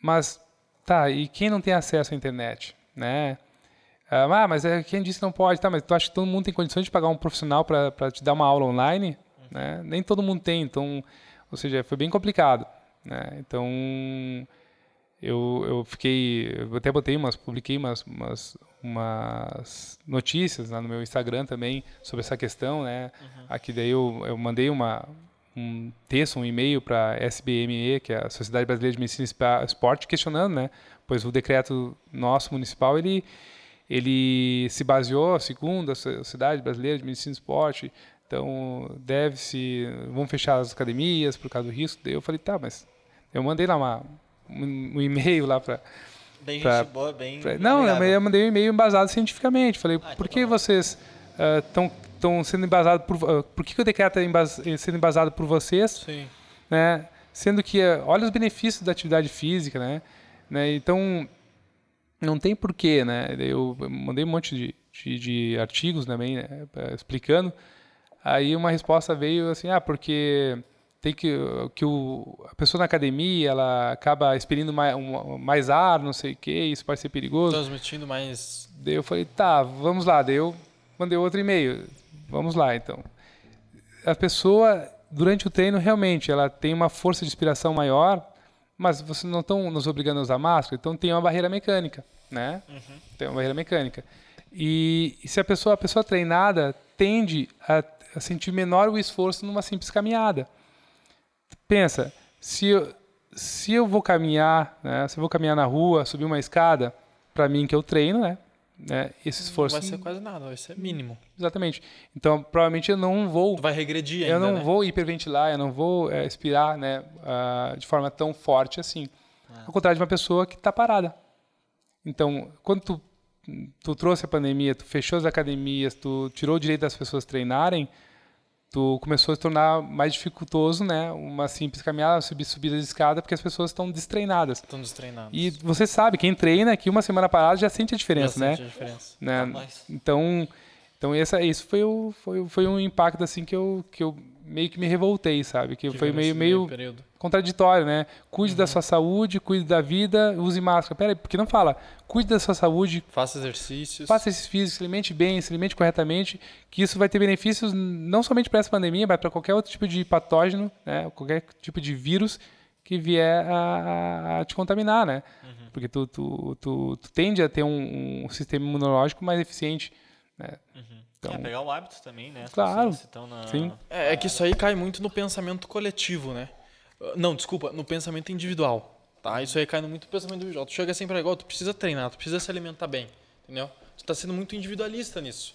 Mas tá, e quem não tem acesso à internet, né? Ah, mas é, quem disse que não pode, tá? Mas tu acha que todo mundo tem condições de pagar um profissional para te dar uma aula online? Uhum. Né? Nem todo mundo tem, então, ou seja, foi bem complicado. Né? Então, eu, eu fiquei, eu até botei umas, publiquei umas, umas, umas notícias no meu Instagram também sobre essa questão, né? Uhum. Aqui daí eu, eu mandei uma, um texto, um e-mail para a SBME, que é a Sociedade Brasileira de Medicina e Esporte, questionando, né? Pois o decreto nosso municipal, ele, ele se baseou, segundo a Sociedade Brasileira de Medicina e Esporte, então deve-se, vão fechar as academias por causa do risco. Daí eu falei, tá, mas eu mandei lá uma um e-mail lá para Bem pra, gente boa, bem. Pra, não, eu mandei um e-mail embasado cientificamente. Falei, ah, por que vocês estão uh, estão sendo embasados por. Uh, por que, que o decreto está sendo embasado por vocês? Sim. Né? Sendo que, uh, olha os benefícios da atividade física, né? né? Então, não tem porquê, né? Eu mandei um monte de, de, de artigos também né? explicando. Aí uma resposta veio assim, ah, porque tem que que o, a pessoa na academia ela acaba expelindo mais, um, mais ar, não sei o que, isso pode ser perigoso. Transmitindo mais. Daí eu falei, tá, vamos lá. Daí eu mandei outro e-mail. Vamos lá, então. A pessoa durante o treino realmente ela tem uma força de inspiração maior, mas vocês não estão nos obrigando a usar máscara, então tem uma barreira mecânica, né? Uhum. Tem uma barreira mecânica. E, e, se a pessoa a pessoa treinada tende a, a sentir menor o esforço numa simples caminhada pensa, se eu, se eu vou caminhar, né, se eu vou caminhar na rua, subir uma escada, para mim que eu treino, né, né, esse esforço não vai ser quase nada, vai ser mínimo. Exatamente. Então, provavelmente eu não vou. Tu vai regredir ainda, Eu não né? vou hiperventilar, eu não vou é, expirar, né, uh, de forma tão forte assim. Ah. Ao contrário de uma pessoa que está parada. Então, quando tu, tu trouxe a pandemia, tu fechou as academias, tu tirou o direito das pessoas treinarem, tu começou a se tornar mais dificultoso, né? Uma simples caminhada, subir subida de escada, porque as pessoas estão destreinadas. Estão destreinadas. E você sabe, quem treina aqui uma semana parada já sente a diferença, já né? Sente a diferença. Né? então, então essa, isso foi, o, foi, foi um impacto assim que eu, que eu meio que me revoltei, sabe? Que, que foi meio, meio contraditório, né? Cuide uhum. da sua saúde, cuide da vida, use máscara. Pera aí, porque não fala, cuide da sua saúde. Faça exercícios. Faça exercícios físicos, se alimente bem, se alimente corretamente, que isso vai ter benefícios não somente para essa pandemia, mas para qualquer outro tipo de patógeno, né? Qualquer tipo de vírus que vier a, a, a te contaminar, né? Uhum. Porque tu, tu, tu, tu, tende a ter um, um sistema imunológico mais eficiente, né? Uhum. Então, é, pegar o hábito também, né? Claro. Na... Sim. É, é, que isso aí cai muito no pensamento coletivo, né? Não, desculpa, no pensamento individual. Tá? Isso aí cai muito no pensamento individual. Tu chega sempre igual, tu precisa treinar, tu precisa se alimentar bem. Entendeu? Tu tá sendo muito individualista nisso.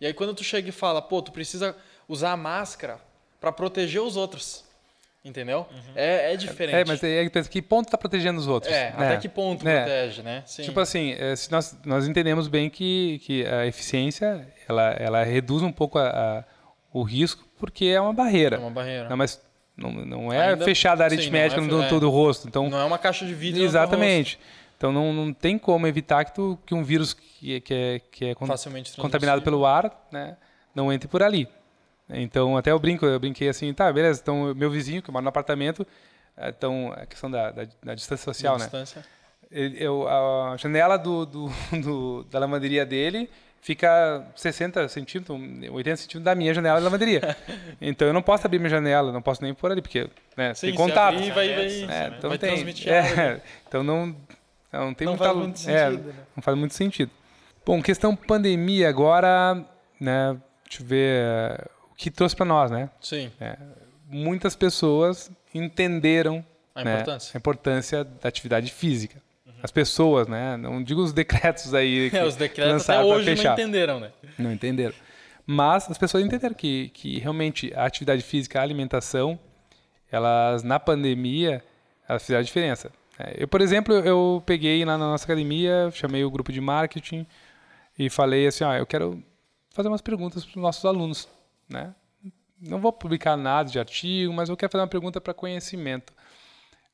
E aí quando tu chega e fala, pô, tu precisa usar a máscara para proteger os outros. Entendeu? Uhum. É, é diferente. É, mas é, que ponto está protegendo os outros? É, né? até que ponto é. protege, né? Sim. Tipo assim, é, se nós, nós entendemos bem que, que a eficiência, ela, ela reduz um pouco a, a, o risco, porque é uma barreira. É uma barreira. Não, mas não, não é Ainda, fechada a aritmética sim, no é, todo o rosto. Então, não é uma caixa de vidro Exatamente. Então não, não tem como evitar que, tu, que um vírus que, que é, que é contaminado pelo ar né, não entre por ali. Então, até eu brinco, eu brinquei assim, tá, beleza, então meu vizinho, que mora no apartamento, então, a questão da, da, da distância social, da né? Distância. Eu, a janela do, do, do, da lavanderia dele fica 60 centímetros, 80 centímetros da minha janela da lavanderia. então eu não posso abrir minha janela, não posso nem pôr ali, porque né, Sim, tem contato. Abrir, vai, vai, é, então vai tem, é, então não, não tem não muita, faz muito sentido. É, né? Não faz muito sentido. Bom, questão pandemia agora, né? Deixa eu ver que trouxe para nós, né? Sim. É, muitas pessoas entenderam a né, importância. a importância da atividade física. Uhum. As pessoas, né? Não digo os decretos aí. Que é, os decretos até hoje não entenderam, né? Não entenderam. Mas as pessoas entenderam que, que realmente a atividade física, a alimentação, elas na pandemia, elas fizeram a diferença. É, eu, por exemplo, eu peguei lá na nossa academia, chamei o grupo de marketing e falei assim, ah, eu quero fazer umas perguntas para os nossos alunos né? Não vou publicar nada de artigo, mas eu quero fazer uma pergunta para conhecimento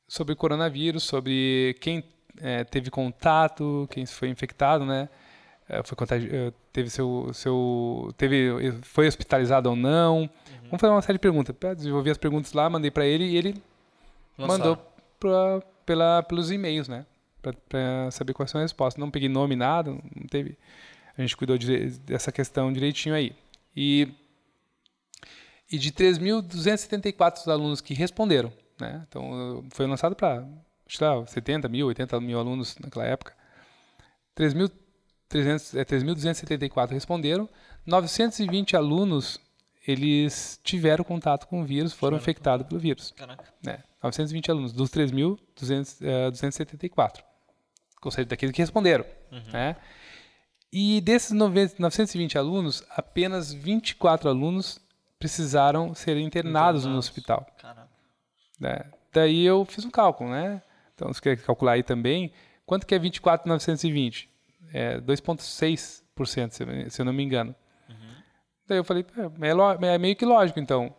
sobre coronavírus, sobre quem é, teve contato, quem foi infectado, né? É, foi é, teve seu, seu teve foi hospitalizado ou não. Uhum. Vamos fazer uma série de perguntas. Desenvolvi as perguntas lá, mandei para ele e ele mandou pra, pela, pelos e-mails, né? Para saber quais são as respostas. Não peguei nome, nada, não teve. A gente cuidou de, dessa questão direitinho aí. E, e de 3.274 alunos que responderam, né? Então, foi lançado para 70 mil, 80 mil alunos naquela época. 3.274 é, responderam. 920 alunos eles tiveram contato com o vírus, foram tiveram infectados pelo vírus. Caraca. Né? 920 alunos, dos 3.274. Uh, ou seja, daqueles que responderam. Uhum. Né? E desses 920 alunos, apenas 24 alunos precisaram ser internados, internados. no hospital. Né? Daí eu fiz um cálculo, né? Então, você quer calcular aí também, quanto que é 24,920? É 2,6%, se eu não me engano. Daí eu falei, é, é, é meio que lógico, então.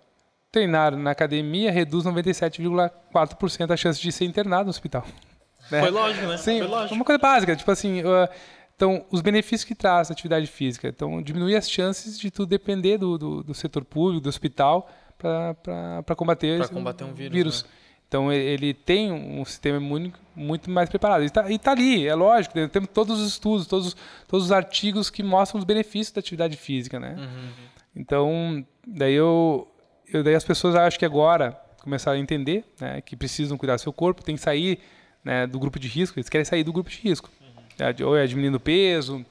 Treinar na academia reduz 97,4% a chance de ser internado no hospital. Né? Foi lógico, né? Sim, Foi lógico. uma coisa básica, tipo assim, então, os benefícios que traz a atividade física. Então, diminuir as chances de tu depender do, do, do setor público, do hospital, para combater, combater um vírus. vírus. Né? Então ele tem um sistema muito, muito mais preparado. E está tá ali, é lógico. Né? Temos todos os estudos, todos, todos os artigos que mostram os benefícios da atividade física, né? Uhum. Então, daí eu, eu, daí as pessoas acho que agora começaram a entender, né, que precisam cuidar do seu corpo, tem que sair né, do grupo de risco. Eles querem sair do grupo de risco, uhum. Ou é diminuindo peso,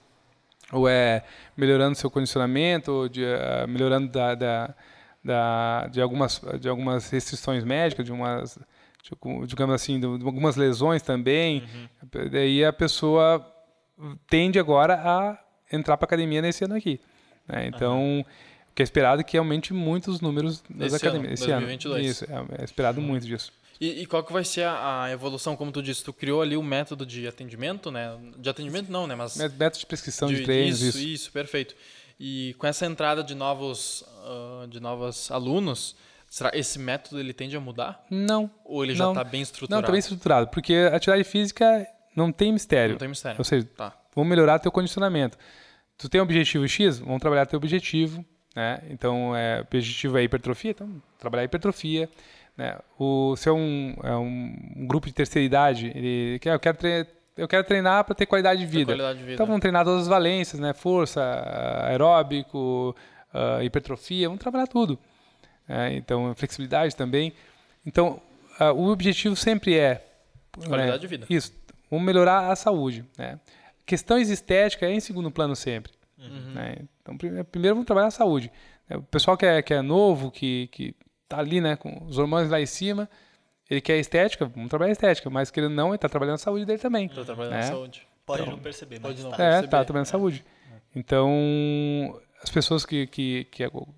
ou é melhorando seu condicionamento, ou de, uh, melhorando da, da da, de, algumas, de algumas restrições médicas, de umas, digamos assim, de, algumas lesões também. Uhum. Daí a pessoa tende agora a entrar para a academia nesse ano aqui. Né? Então, uhum. o que é esperado é que aumente muito os números das esse academias. Ano, esse 2022. ano. Isso, é, é esperado uhum. muito disso. E, e, qual que vai ser a, a, evolução, como tu disse, tu criou ali o método de atendimento, né? De atendimento não, né? Mas método de prescrição de, de treinos, isso, isso. Isso, perfeito. E com essa entrada de novos, uh, de novos alunos, será esse método ele tende a mudar? Não. Ou ele já está bem estruturado? Não, está bem estruturado, porque a atividade física não tem mistério. Não tem mistério. Ou seja, tá. vamos melhorar teu condicionamento. Tu tem um objetivo X, vamos trabalhar teu objetivo. Né? Então, é, o objetivo é hipertrofia, então trabalhar hipertrofia. Né? O, se é um, é um, grupo de terceira idade, ele quer, eu quero treinar eu quero treinar para ter qualidade de vida. Qualidade de vida. Então vamos treinar todas as valências, né? Força, aeróbico, uh, hipertrofia, vamos trabalhar tudo. É, então flexibilidade também. Então uh, o objetivo sempre é qualidade né? de vida. Isso. Vamos melhorar a saúde. Né? Questões estéticas é em segundo plano sempre. Uhum. Né? Então primeiro vamos trabalhar a saúde. O pessoal que é, que é novo, que que está ali, né, com os hormônios lá em cima ele quer estética, vamos trabalhar estética, mas que ele não, ele está trabalhando a saúde dele também. Está trabalhando né? a saúde. Pode então, não perceber, pode não tá. É, está trabalhando a saúde. Então, as pessoas que, que,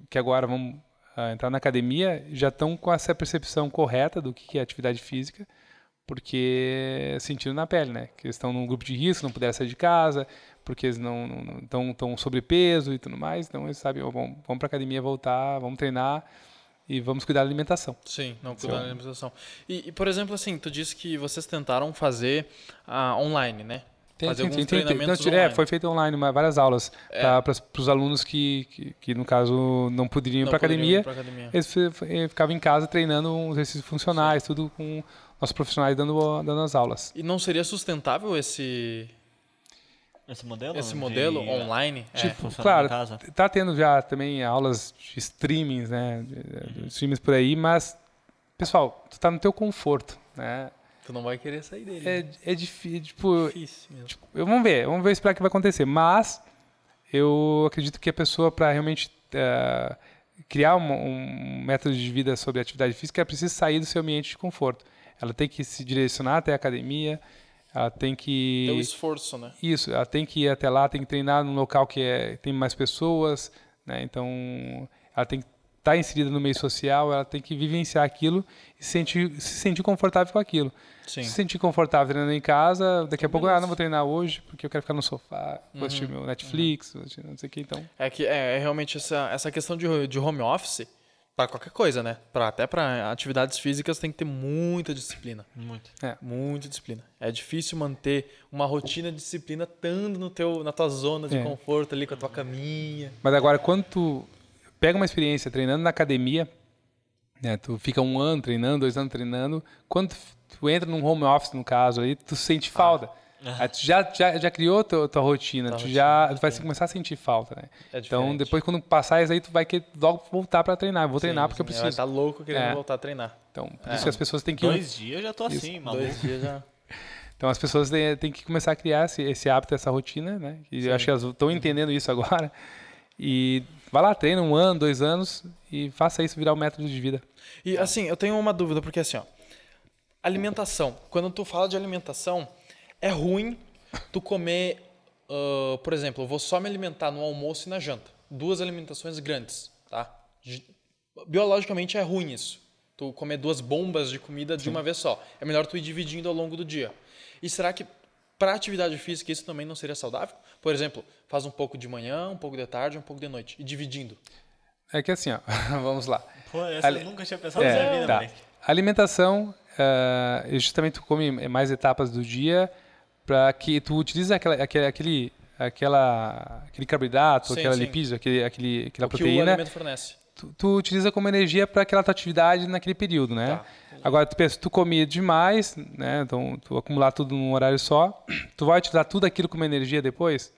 que agora vão uh, entrar na academia já estão com essa percepção correta do que é atividade física, porque sentiram na pele, né? Que eles estão num grupo de risco, não puderam sair de casa, porque eles não estão tão sobrepeso e tudo mais. Então, eles sabem, oh, vamos, vamos para a academia voltar, vamos treinar e vamos cuidar da alimentação. Sim, não cuidar da alimentação. E, e, por exemplo, assim, tu disse que vocês tentaram fazer uh, online, né? Tem, fazer tem, alguns tem, treinamentos tem, não, é, foi feito online, várias aulas é. para os alunos que, que, que, no caso, não poderiam ir para academia. academia. Eles ficavam em casa treinando exercícios funcionais, Sim. tudo com nossos profissionais dando, dando as aulas. E não seria sustentável esse esse modelo? Esse modelo de, online? É, tipo, é, claro, tá tendo já também aulas de streamings, né? De, de streamings por aí, mas, pessoal, tu tá no teu conforto, né? Tu não vai querer sair dele. É, né? é difícil, tipo, difícil mesmo. Tipo, vamos ver, vamos ver esperar que vai acontecer. Mas eu acredito que a pessoa, para realmente uh, criar um, um, método de vida sobre atividade física, ela precisa sair do seu ambiente de conforto. Ela tem que se direcionar até a academia, ela tem que. Tem um esforço, né? Isso, ela tem que ir até lá, tem que treinar num local que é, tem mais pessoas, né? Então, ela tem que está inserida no meio social, ela tem que vivenciar aquilo e se sentir, se sentir confortável com aquilo. Sim. Se sentir confortável treinando em casa, daqui a pouco, ah, não vou treinar hoje porque eu quero ficar no sofá, vou assistir Uhum. meu Netflix, assistir não sei o que, então. É que é, é realmente essa, essa questão de, de home office, para qualquer coisa, né? Pra, até para atividades físicas tem que ter muita disciplina. Muito. Muita disciplina. É difícil manter uma rotina de disciplina estando no teu, na tua zona de É. conforto ali com a tua caminha. Mas agora, quando tu pega uma experiência treinando na academia, né, tu fica um ano treinando, dois anos treinando, quando tu, tu entra num home office, no caso, aí tu sente falta. Aí tu já, já, já criou tua, tua rotina, Tua tu rotina, já tu vai começar a sentir falta, né? É então, depois quando passar isso aí, tu vai querer logo voltar para treinar. Eu vou treinar porque eu Sim, preciso. Tá louco querendo É. voltar a treinar. Então, por isso que as pessoas têm que Dois dias eu já tô assim, maluco. Dois dias já. Então as pessoas têm, têm que começar a criar esse, esse hábito, essa rotina, né? E eu acho que elas estão entendendo isso agora. E vai lá, treina um ano, dois anos e faça isso virar um método de vida. E assim, eu tenho uma dúvida, porque assim, ó. Alimentação. Quando tu fala de alimentação, é ruim tu comer, ah, por exemplo, eu vou só me alimentar no almoço e na janta. Duas alimentações grandes, tá? Gi- Biologicamente é ruim isso. Tu comer duas bombas de comida de uma vez só. É melhor tu ir dividindo ao longo do dia. E será que para atividade física isso também não seria saudável? Por exemplo, faz um pouco de manhã, um pouco de tarde, um pouco de noite e dividindo. É que assim, ó, vamos lá. Pô, essa Ali- eu nunca tinha pensado na minha É, vida, tá. moleque. Alimentação, ah, justamente tu come mais etapas do dia para que tu utilize aquela, aquele, aquele, aquela, aquele carboidrato, Sim, aquela sim. lipídio, aquele, aquele, aquela o que o proteína. alimento fornece. tu, tu utiliza como energia para aquela tua atividade naquele período, né? Tá. Agora, tu pensa, tu comia demais, né? Então, tu acumular tudo num horário só, tu vai utilizar tudo aquilo como energia depois?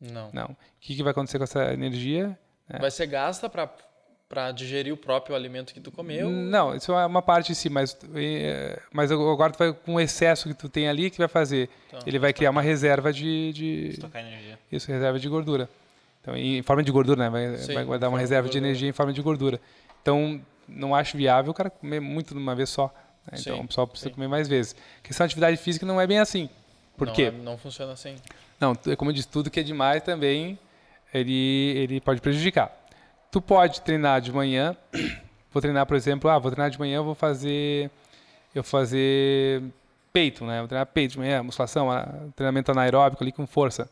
Não. Não. O que, que vai acontecer com essa energia? Vai ser gasta para para digerir o próprio alimento que tu comeu. Não, isso é uma parte em si, mas, mas agora tu vai com o excesso que tu tem ali, o que vai fazer? Então, Ele vai criar uma reserva de, de Estocar energia. isso, reserva de gordura. Então, em forma de gordura, né? Vai, Sim, vai guardar uma de reserva de, gordura. energia em forma de gordura. Então, não acho viável o cara comer muito de uma vez só. né? Então, Sim, o pessoal precisa sim. comer mais vezes. A questão de atividade física não é bem assim. Por não, quê? é- não funciona assim. Não, tu- como eu disse, tudo que é demais também ele, ele pode prejudicar. Tu pode treinar de manhã. Vou treinar, por exemplo, ah, vou treinar de manhã, vou fazer eu fazer peito, né? Vou treinar peito de manhã, musculação, ah, treinamento anaeróbico ali com força.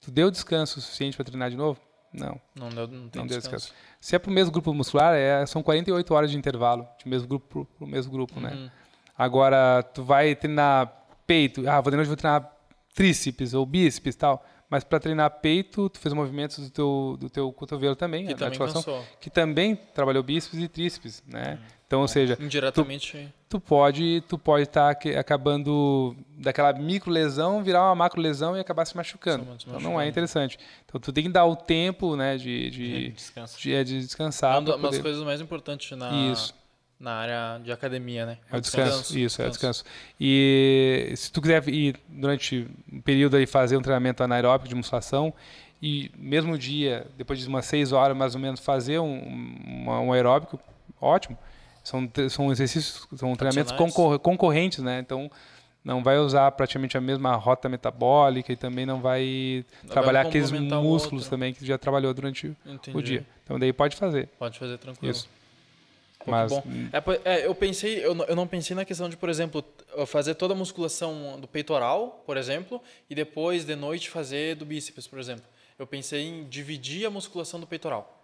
Tu deu descanso suficiente para treinar de novo? Não, Não, deu, não tem não deu descanso. descanso. Se é para o mesmo grupo muscular, é, são 48 horas de intervalo de mesmo grupo para o mesmo grupo, né? Uhum. Agora, tu vai treinar peito, ah, vou de noite vou treinar tríceps ou bíceps e tal. Mas para treinar peito, tu fez movimentos do teu, do teu cotovelo também, Que a também articulação, cansou. que também trabalhou bíceps e tríceps, né? Então, ou seja, Indiretamente. tu pode tu pode estar acabando daquela micro lesão virar uma macro lesão e acabar se machucando. Se Então não é interessante. Então tu tem que dar o tempo, né, de de, Descanso. de, é, de É descansar. uma pra das poder- coisas mais importantes na, Isso. Na área de academia, né? É o descanso, isso, é o descanso. E se tu quiser ir durante um período aí fazer um treinamento anaeróbico de musculação e mesmo dia, depois de umas seis horas mais ou menos, fazer um, uma- um aeróbico, ótimo. São, são exercícios, são treinamentos concor- concorrentes, né? Então não vai usar praticamente a mesma rota metabólica e também não vai Vai trabalhar aqueles complementar o músculos também que já trabalhou durante Entendi. o dia. Então daí pode fazer. Pode fazer tranquilo. Isso. Mas bom. É, é, eu pensei, eu não, eu não pensei na questão de, por exemplo, fazer toda a musculação do peitoral, por exemplo, e depois de noite fazer do bíceps, por exemplo. Eu pensei em dividir a musculação do peitoral.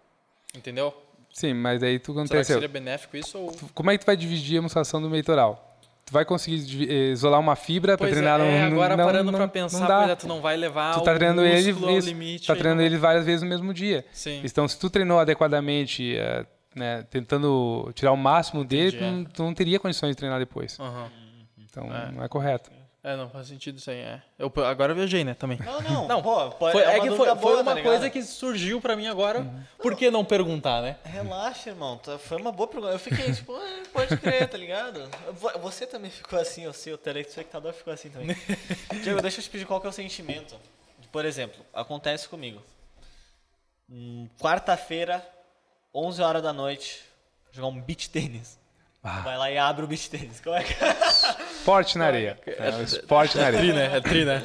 Entendeu? sim, mas aí tu Será que aconteceu. seria benéfico isso ou Como é que tu vai dividir a musculação do peitoral? Tu vai conseguir eh, isolar uma fibra para treinar é, no, agora não, parando não, pra não pensar, pois é, tu não vai levar Tu tá treinando ele, ao limite. tá aí treinando não- ele várias vezes no mesmo dia. Sim. Então, se tu treinou adequadamente, eh, né, tentando tirar o máximo dele, tu, Entendi, é. não, tu não teria condições de treinar depois. Aham. Então, É. não é correto. É, não faz sentido isso aí. É. Eu, agora eu viajei, né, também. Não, não, Não, pô, pode, Foi, é, é uma que foi, boa, foi uma tá coisa que surgiu pra mim agora. Por que não perguntar, né? Relaxa, irmão. tá- Foi uma boa pergunta. Eu fiquei tipo, "Ah, pode crer, tá ligado? Vo- Você também ficou assim, o seu telespectador ficou assim também. Diego, deixa eu te pedir qual que é o sentimento. Por exemplo, acontece comigo. Hum, Quarta-feira, 11 horas da noite, jogar um beach tênis. Ah. Vai lá e abre o beach tênis. Como é que Esporte na areia. É, o esporte na areia. Tri, né? É tri, né?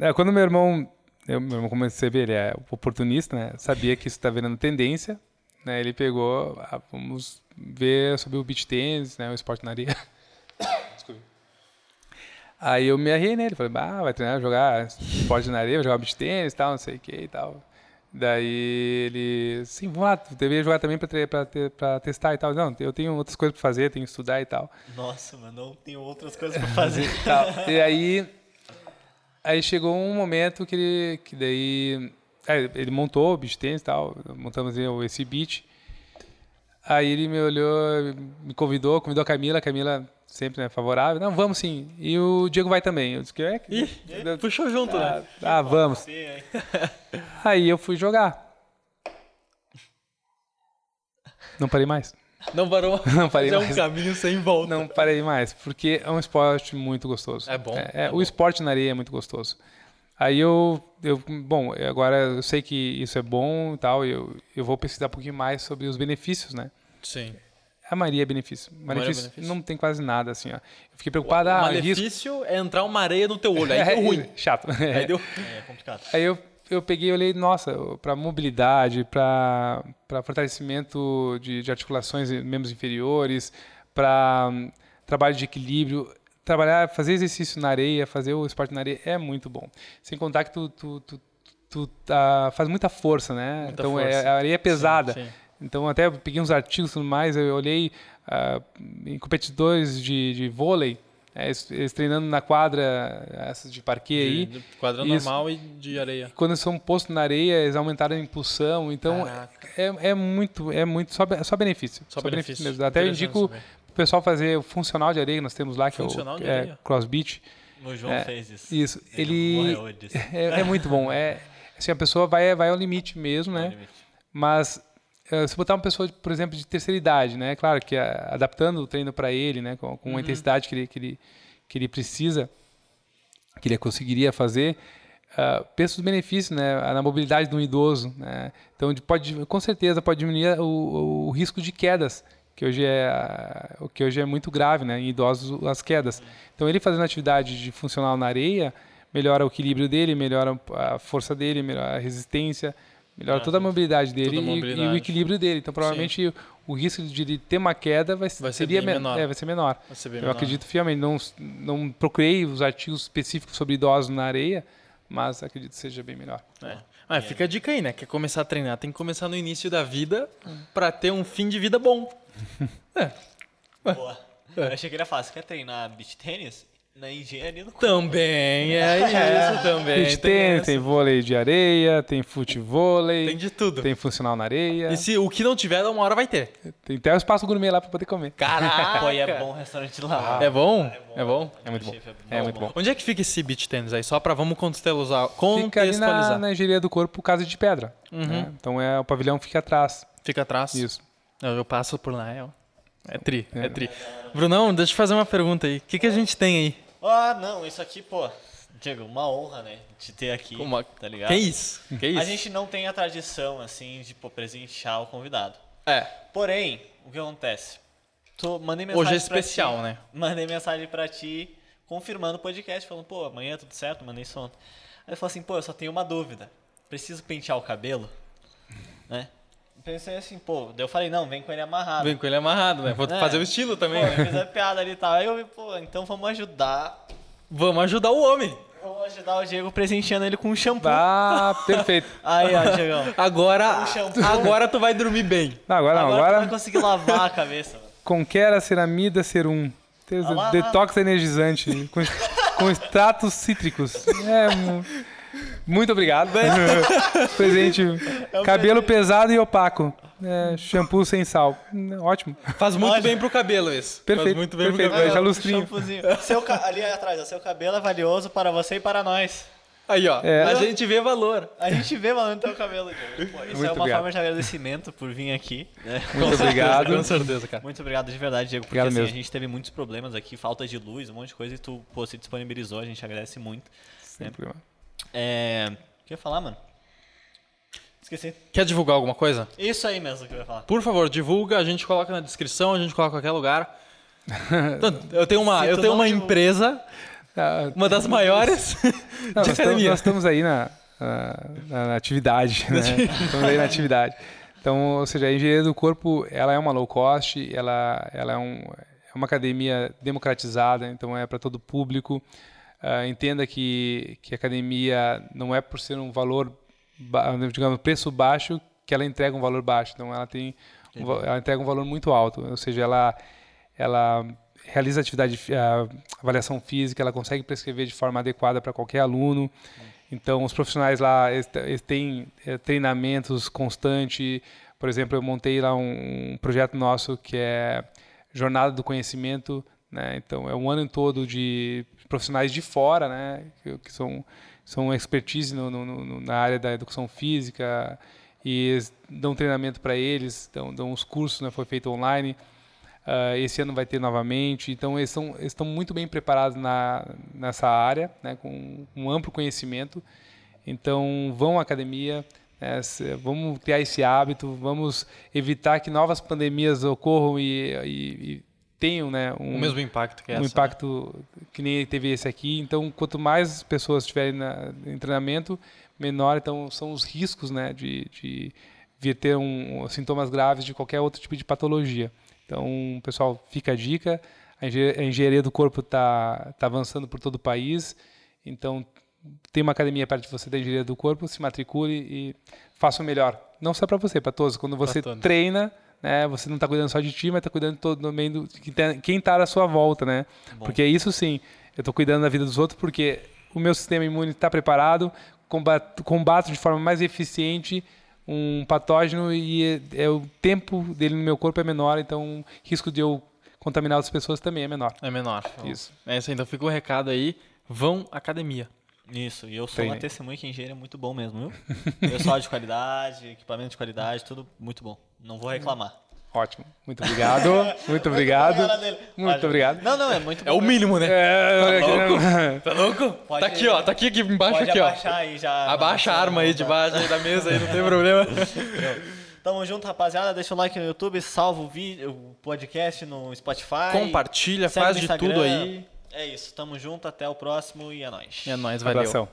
É, quando meu irmão, eu, meu irmão, como você vê, ele é oportunista, né? Sabia que isso está virando tendência, né? Ele pegou, ah, vamos ver sobre o beach tênis, né? O esporte na areia. Desculpa. Aí eu me arriei nele, falei, ah, vai treinar, jogar esporte na areia, vai jogar beach tênis e tal, não sei o que e tal. Daí ele, sim, vamos lá, deveria jogar também para testar e tal. Não, eu tenho outras coisas para fazer, tenho que estudar e tal. Nossa, mas não tenho outras coisas para fazer. e aí, aí chegou um momento que ele, que daí, ele montou o beach tênis e tal, montamos esse beach. Aí ele me olhou, me convidou, convidou a Camila, a Camila sempre né, favorável. Não, vamos sim. E o Diego vai também. Eu disse que é. Ih, puxou junto, ah, né? Ah, vamos. Aí eu fui jogar. Não parei mais. Não parou? Não parei é mais. um caminho sem volta. Não parei mais, porque é um esporte muito gostoso. É bom. É, é o bom. esporte na areia é muito gostoso. Aí eu, eu, bom, agora eu sei que isso é bom e tal, eu, eu vou pesquisar um pouquinho mais sobre os benefícios, né? Sim. A maioria é benefício. é Benefício, benefício. não tem quase nada, assim, ó. Eu fiquei preocupado, O ah, risco. malefício é entrar uma areia no teu olho. Aí É, deu ruim. Chato. Aí deu... É complicado. Aí eu, eu peguei e olhei, nossa, para mobilidade, para fortalecimento de, de articulações e membros inferiores, para trabalho de equilíbrio, trabalhar, fazer exercício na areia, fazer o esporte na areia é muito bom. Sem contar que tu, tu, tu, tu tá- faz muita força, né? Muita então força. É, a areia é pesada. Sim, sim. Então até peguei uns artigos e tudo mais, eu olhei ah, em competidores de, de vôlei, né, eles, eles treinando na quadra, essas de parquet aí. De, de quadra Isso. normal e de areia. Quando eles são postos na areia, eles aumentaram a impulsão. Então, é, é muito, é muito só, só benefício. Só benefício. mesmo. Até eu indico saber. o pessoal fazer o funcional de areia que nós temos lá, que Funcional é o de é? CrossBeat. O João É, fez isso. Isso. Ele Ele é, é muito bom. É, assim, a pessoa vai, vai ao limite mesmo, né? Mas eh, se botar uma pessoa, por exemplo, de terceira idade, né? Claro que ah, adaptando o treino para ele, né? Com, com a intensidade que ele, que, ele, que ele precisa, que ele conseguiria fazer, ah, pensa os benefícios, né? Na mobilidade de um idoso, né? Então, de- pode, com certeza, pode diminuir o, o risco de quedas, que hoje é ah, o que hoje é muito grave, né? Em idosos as quedas. Então, ele fazendo atividade de funcional na areia melhora o equilíbrio dele, melhora a força dele, melhora a resistência, melhora Ah, toda a mobilidade dele a e- E, mobilidade. o equilíbrio dele. Então, provavelmente, o risco de ele ter uma queda vai, Vai ser seria menor. É, vai ser menor. Vai ser bem Eu menor. acredito fielmente. Não, não procurei os artigos específicos sobre idosos na areia, mas acredito que seja bem melhor. É. Mas fica a dica aí, né? Quer começar a treinar, tem que começar no início da vida pra ter um fim de vida bom. Boa. Eu achei que ele ia falar, você quer treinar beach tênis? Na engenharia do Também é isso também. Beach tem tênis, essa. tem vôlei de areia, tem futevôlei, Tem de tudo. tem funcional na areia, E se o que não tiver, uma hora vai ter. tem até o espaço gourmet lá para poder comer. Caraca! Pô, e é bom o restaurante lá. É bom? É bom? É muito bom. Chefe É muito bom. Onde é que fica esse beach tennis aí? Só pra vamos contextualizar. Fica ali na, na engenharia do corpo, casa de pedra. né? Então é o pavilhão fica atrás. Fica atrás. Isso. Eu, eu passo por lá, é. ó. É tri, é, tri. Brunão, deixa eu fazer uma pergunta aí. O que, que a gente tem aí? Ah, não, isso aqui, pô. Diego, uma honra, né? Te ter aqui. Uma- Tá ligado? Que isso? Que isso? A gente não tem a tradição, assim, de pô, presentear o convidado. É, Porém, o que acontece? Tô, mandei mensagem hoje é pra especial, ti, né? Mandei mensagem pra ti, confirmando o podcast, falando, pô, amanhã tudo certo, mandei isso ontem. Aí ele falou assim, pô, eu só tenho uma dúvida. Preciso pentear o cabelo? Né? Pensei assim, pô, daí eu falei, não, vem com ele amarrado. Vem com ele amarrado, né? Vou É. fazer o estilo também, Pô, né? fiz a piada ali e tal. Aí eu vi, pô, então vamos ajudar. Vamos ajudar o homem. Vamos ajudar o Diego presenteando ele com um shampoo. Ah, perfeito. Aí, ó, Diegão. Agora, Um agora tu vai dormir bem. Não, agora, não, Agora, tu agora vai conseguir lavar a cabeça. mano. Conquera Ceramida Serum. Tem Ah lá, detox energizante com, com extratos cítricos. É, muito obrigado. presente. É um Cabelo pesado e opaco. É, shampoo sem sal. Ótimo. Faz muito Olha. bem pro cabelo esse. Faz Perfeito, muito bem perfeito. pro cabelo. Deixa lustrinho. shampoozinho. Seu ca- Ali atrás, ó, seu cabelo é valioso para você e para nós. Aí, ó. É. A gente vê valor. A gente vê valendo teu cabelo, Diego. Pô, isso Muito é uma obrigado. forma de agradecimento por vir aqui. né? Muito obrigado. Com certeza, cara. Muito obrigado de verdade, Diego, porque assim, a gente teve muitos problemas aqui, falta de luz, um monte de coisa, e tu pô, se disponibilizou, a gente agradece muito. Sem problema. É. O que eu ia falar, mano? Esqueci. Quer divulgar alguma coisa? Isso aí mesmo que eu ia falar. Por favor, divulga, a gente coloca na descrição, a gente coloca em qualquer lugar. Então, eu tenho uma, eu tenho uma divulga- empresa, Ah, uma das maiores não, de nós, estamos, academia. nós estamos aí na, na- na atividade. Né? estamos aí na atividade. Então, ou seja, a engenharia do corpo, ela é uma low cost, ela, ela é, um, é uma academia democratizada, então é para todo o público. Uh, entenda que, que a academia não é por ser um valor, digamos, preço baixo, que ela entrega um valor baixo. Então, ela tem, um, ela entrega um valor muito alto. Ou seja, ela, ela realiza atividade, uh, avaliação física, ela consegue prescrever de forma adequada para qualquer aluno. Então, os profissionais lá eles, têm é, treinamentos constantes. Por exemplo, eu montei lá um, um, projeto nosso que é Jornada do Conhecimento. Né? Então, é um ano todo de profissionais de fora, né? que, são, são expertise no, no, no, na área da educação física e dão treinamento para eles, dão, dão os cursos, né? foi feito online. Uh, esse ano vai ter novamente. Então, eles, são, eles estão muito bem preparados na, nessa área, né, com um amplo conhecimento. Então, vão à academia, né, vamos criar esse hábito, vamos evitar que novas pandemias ocorram e, e tenham né, um, o mesmo impacto que um essa, né? impacto né? que nem teve esse aqui. Então, quanto mais pessoas estiverem na, em treinamento, menor então são os riscos né, de, de vir ter um, sintomas graves de qualquer outro tipo de patologia. Então, pessoal, fica a dica. A engenharia do corpo está tá avançando por todo o país. Então, tem uma academia perto de você da engenharia do corpo, se matricule e faça o melhor. Não só para você, para todos. Quando você treina, né, você não está cuidando só de ti, mas está cuidando de todo mundo, de quem está à sua volta, né? Bom. Porque isso sim, eu estou cuidando da vida dos outros porque o meu sistema imune está preparado, combato, combato de forma mais eficiente um patógeno e é, é, o tempo dele no meu corpo é menor, então o risco de eu contaminar outras pessoas também é menor. É menor. Isso. É isso, então fica o recado aí, vão à academia. Isso, e eu sou Treine. uma testemunha que engenheiro é muito bom mesmo, viu? Pessoal de qualidade, equipamento de qualidade, tudo muito bom. Não vou reclamar. Ótimo. Muito obrigado. Muito obrigado. Muito obrigado. Não, não, é muito bom. É o mínimo, né? É, tá louco? Tá louco? Pode, tá aqui, ó. Tá aqui, aqui embaixo, aqui, ó. Aí já, Abaixa a arma aí debaixo aí da mesa aí, não tem problema. Tamo junto, rapaziada. Deixa o like no YouTube, salva o vídeo, o podcast no Spotify. Compartilha, faz de tudo aí. É isso. Tamo junto, até o próximo e é nóis. É nóis, valeu. Abração.